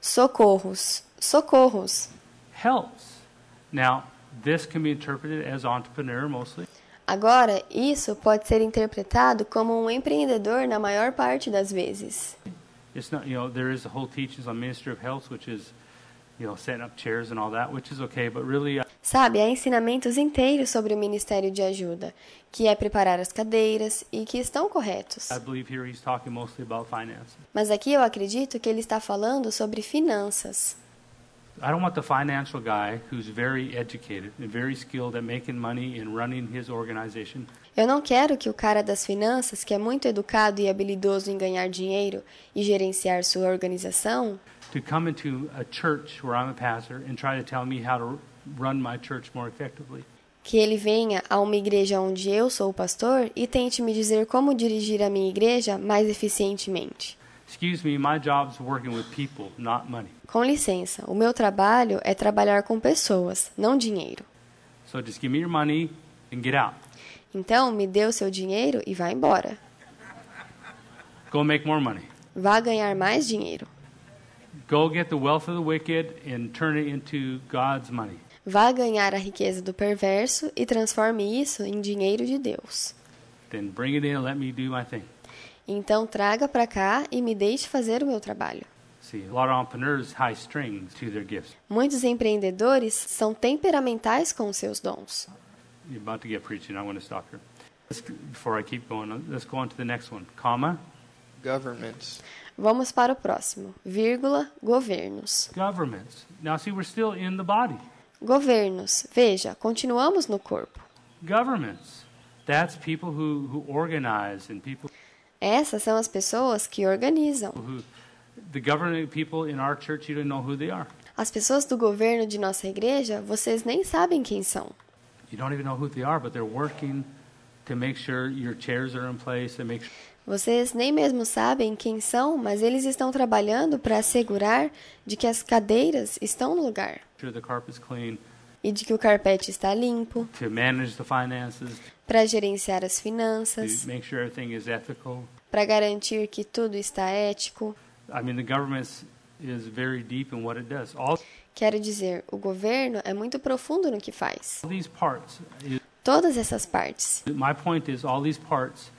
Socorros, socorros.
Helps. Now, this can be interpreted as entrepreneur mostly.
Agora, isso pode ser interpretado como um empreendedor na maior parte das vezes.
It's not, you know, there is a whole teachings on ministry of health, which is,
Sabe, há ensinamentos inteiros sobre o ministério de ajuda, que é preparar as cadeiras e que estão corretos.
I believe here he's talking mostly about finance.
Mas aqui eu acredito que ele está falando sobre finanças.
I don't want the financial guy who's very educated and very skilled at making money and running his organization
Eu não quero que o cara das finanças, que é muito educado e habilidoso em ganhar dinheiro e gerenciar sua organização,
to come into a church where I'm a pastor and try to tell me how to run my church more effectively.
que ele venha a uma igreja onde eu sou o pastor e tente me dizer como dirigir a minha igreja mais eficientemente.
Excuse me, my job's working with people, not money.
Com licença, o meu trabalho é trabalhar com pessoas, não dinheiro.
So just give me your money and get out.
Então, me dê o seu dinheiro e vá embora.
Go make more money.
Vá ganhar mais dinheiro.
Go get the wealth of the wicked and turn it into God's money.
Vá ganhar a riqueza do perverso e transforme isso em dinheiro de Deus.
Then bring it in and let me do my thing.
Então, traga para cá e me deixe fazer o meu trabalho.
See, a lot of entrepreneurs tie strings to their gifts.
Muitos empreendedores são temperamentais com os seus dons.
You're about to get preaching. I'm going to stop here. Let's, before I keep going, let's go on to the next one. Comma.
Governments.
Vamos para o próximo. Vírgula, governos.
Governments. Now, see, we're still in the body.
Governos. Veja, continuamos no corpo.
Governments. That's people who, who organize and people
Essas são as pessoas que organizam.
who, the governing people in our church, you don't know who they are.
As pessoas do governo de nossa igreja, vocês nem sabem quem são.
You don't even know who they are, but they're working to make sure your chairs are in place and make sure
Vocês nem mesmo sabem quem são, mas eles estão trabalhando para assegurar de que as cadeiras estão no lugar e de que o carpete está limpo,
to manage the finances,
para gerenciar as finanças, para garantir que tudo está ético.
I mean, the government is very deep in what it does. All
Quero dizer, o governo é muito profundo no que faz.
these parts, is-
Todas essas partes.
my point is, all these parts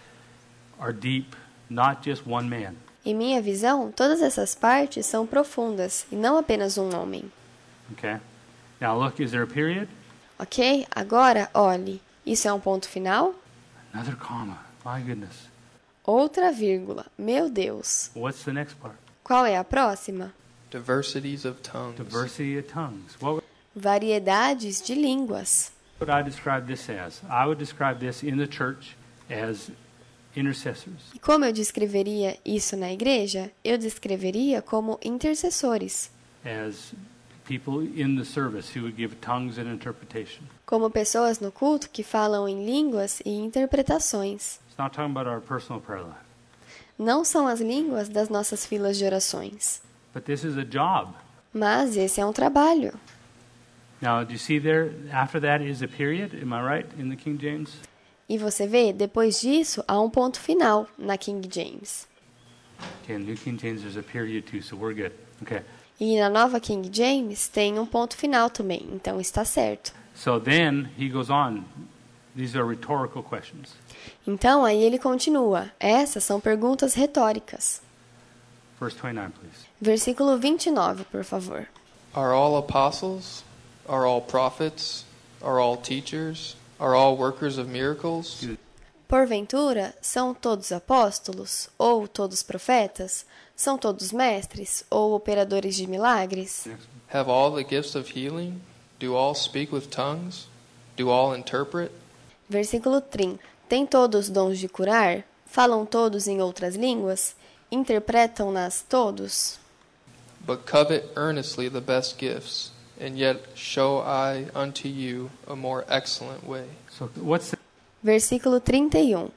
are deep, not just one man.
Em minha visão, todas essas partes são profundas e não apenas um homem.
Okay? Now, look, is there a period?
Ok? Agora, olhe. Isso é um ponto final?
Another comma. My goodness.
Outra vírgula. Meu Deus.
What's the next part?
Qual é a próxima?
Diversities of tongues.
Diversity of tongues. What
Variedades de línguas.
would I describe this as? I would describe this in the church as.
E como eu descreveria isso na igreja? Eu descreveria como intercessores,
as people in the service who would give tongues and interpretation.
como pessoas no culto que falam em línguas e interpretações.
It's not talking about our personal prayer life,
Não são as línguas das nossas filas de orações,
but this is a job.
mas esse é um trabalho.
Now, do you see there? After that is a period. Am I right in the King James?
E você vê, depois disso, há um ponto final na King James.
Okay, in New King James there's a period too, so we're good. Okay.
E na nova King James tem um ponto final também, então está certo.
So then he goes on. These are rhetorical questions.
Então aí ele continua: essas são perguntas retóricas.
Verse 29, please.
Versículo 29, por favor.
Are all apostles? Are all prophets? Are all teachers? Are all workers of miracles?
Porventura, são todos apóstolos? Ou todos profetas? São todos mestres? Ou operadores de milagres?
Have all the gifts of healing? Do all speak with tongues? Do all interpret?
Versículo 30. Tem todos dons de curar? Falam todos em outras línguas? Interpretam-nas todos?
But covet earnestly the best gifts, and yet show I unto you a more excellent way.
So what's the,
Versículo 31.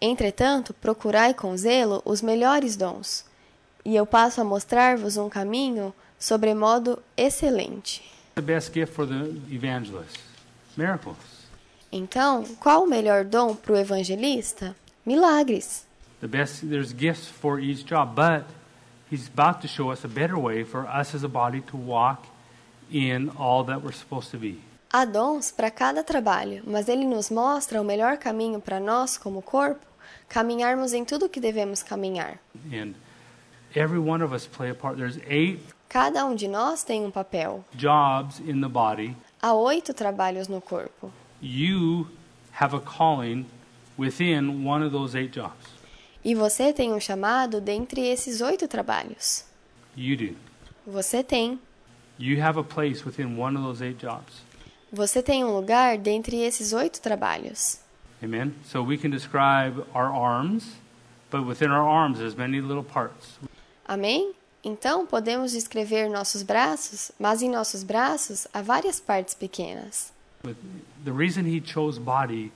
Entretanto, procurai com zelo os melhores dons, e eu passo a mostrar-vos um caminho sobremodo excelente.
the best gift for the evangelist? Miracles.
Então, qual o melhor dom para o evangelista? Milagres.
The best. There's gifts for each job, but he's about to show us a better way for us as a body to walk in all that we're supposed to be.
Há dons para cada trabalho, mas ele nos mostra o melhor caminho para nós, como corpo, caminharmos em tudo que devemos caminhar.
And every one of us play a part. There's eight
Cada um de nós tem um papel.
jobs in the body.
Há oito trabalhos no corpo.
You have a calling within one of those eight jobs.
E você tem um chamado dentre esses oito trabalhos.
You do.
Você tem.
You have a place within one of those eight jobs.
Você tem um lugar dentre esses oito trabalhos.
Amen. So we can describe our arms, but within our arms there's many little parts.
Amém? Então podemos descrever nossos braços, mas em nossos braços há várias partes pequenas.
But the reason he chose body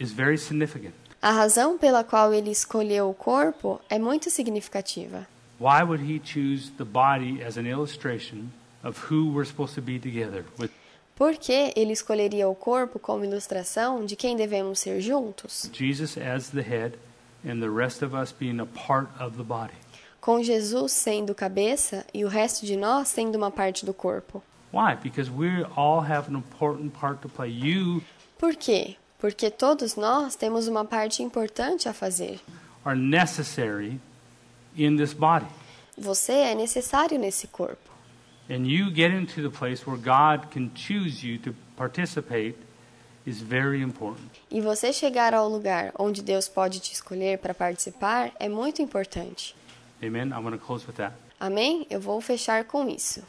is very significant.
A razão pela qual ele escolheu o corpo é muito significativa.
Why would he choose the body as an illustration of who we're supposed to be together with?
Por que ele escolheria o corpo como ilustração de quem devemos ser juntos?
Jesus as the head and the rest of us being a part of the body.
Com Jesus sendo cabeça e o resto de nós sendo uma parte do corpo.
Why? Because we all have an important part to play. You
Por quê? Porque todos nós temos uma parte importante a fazer.
are necessary in this body.
Você é necessário nesse corpo.
And you getting to the place where God can choose you to participate is very important.
E você chegar ao lugar onde Deus pode te escolher para participar é muito importante.
Amen. I'm going to close with that.
Amém? Eu vou fechar com isso.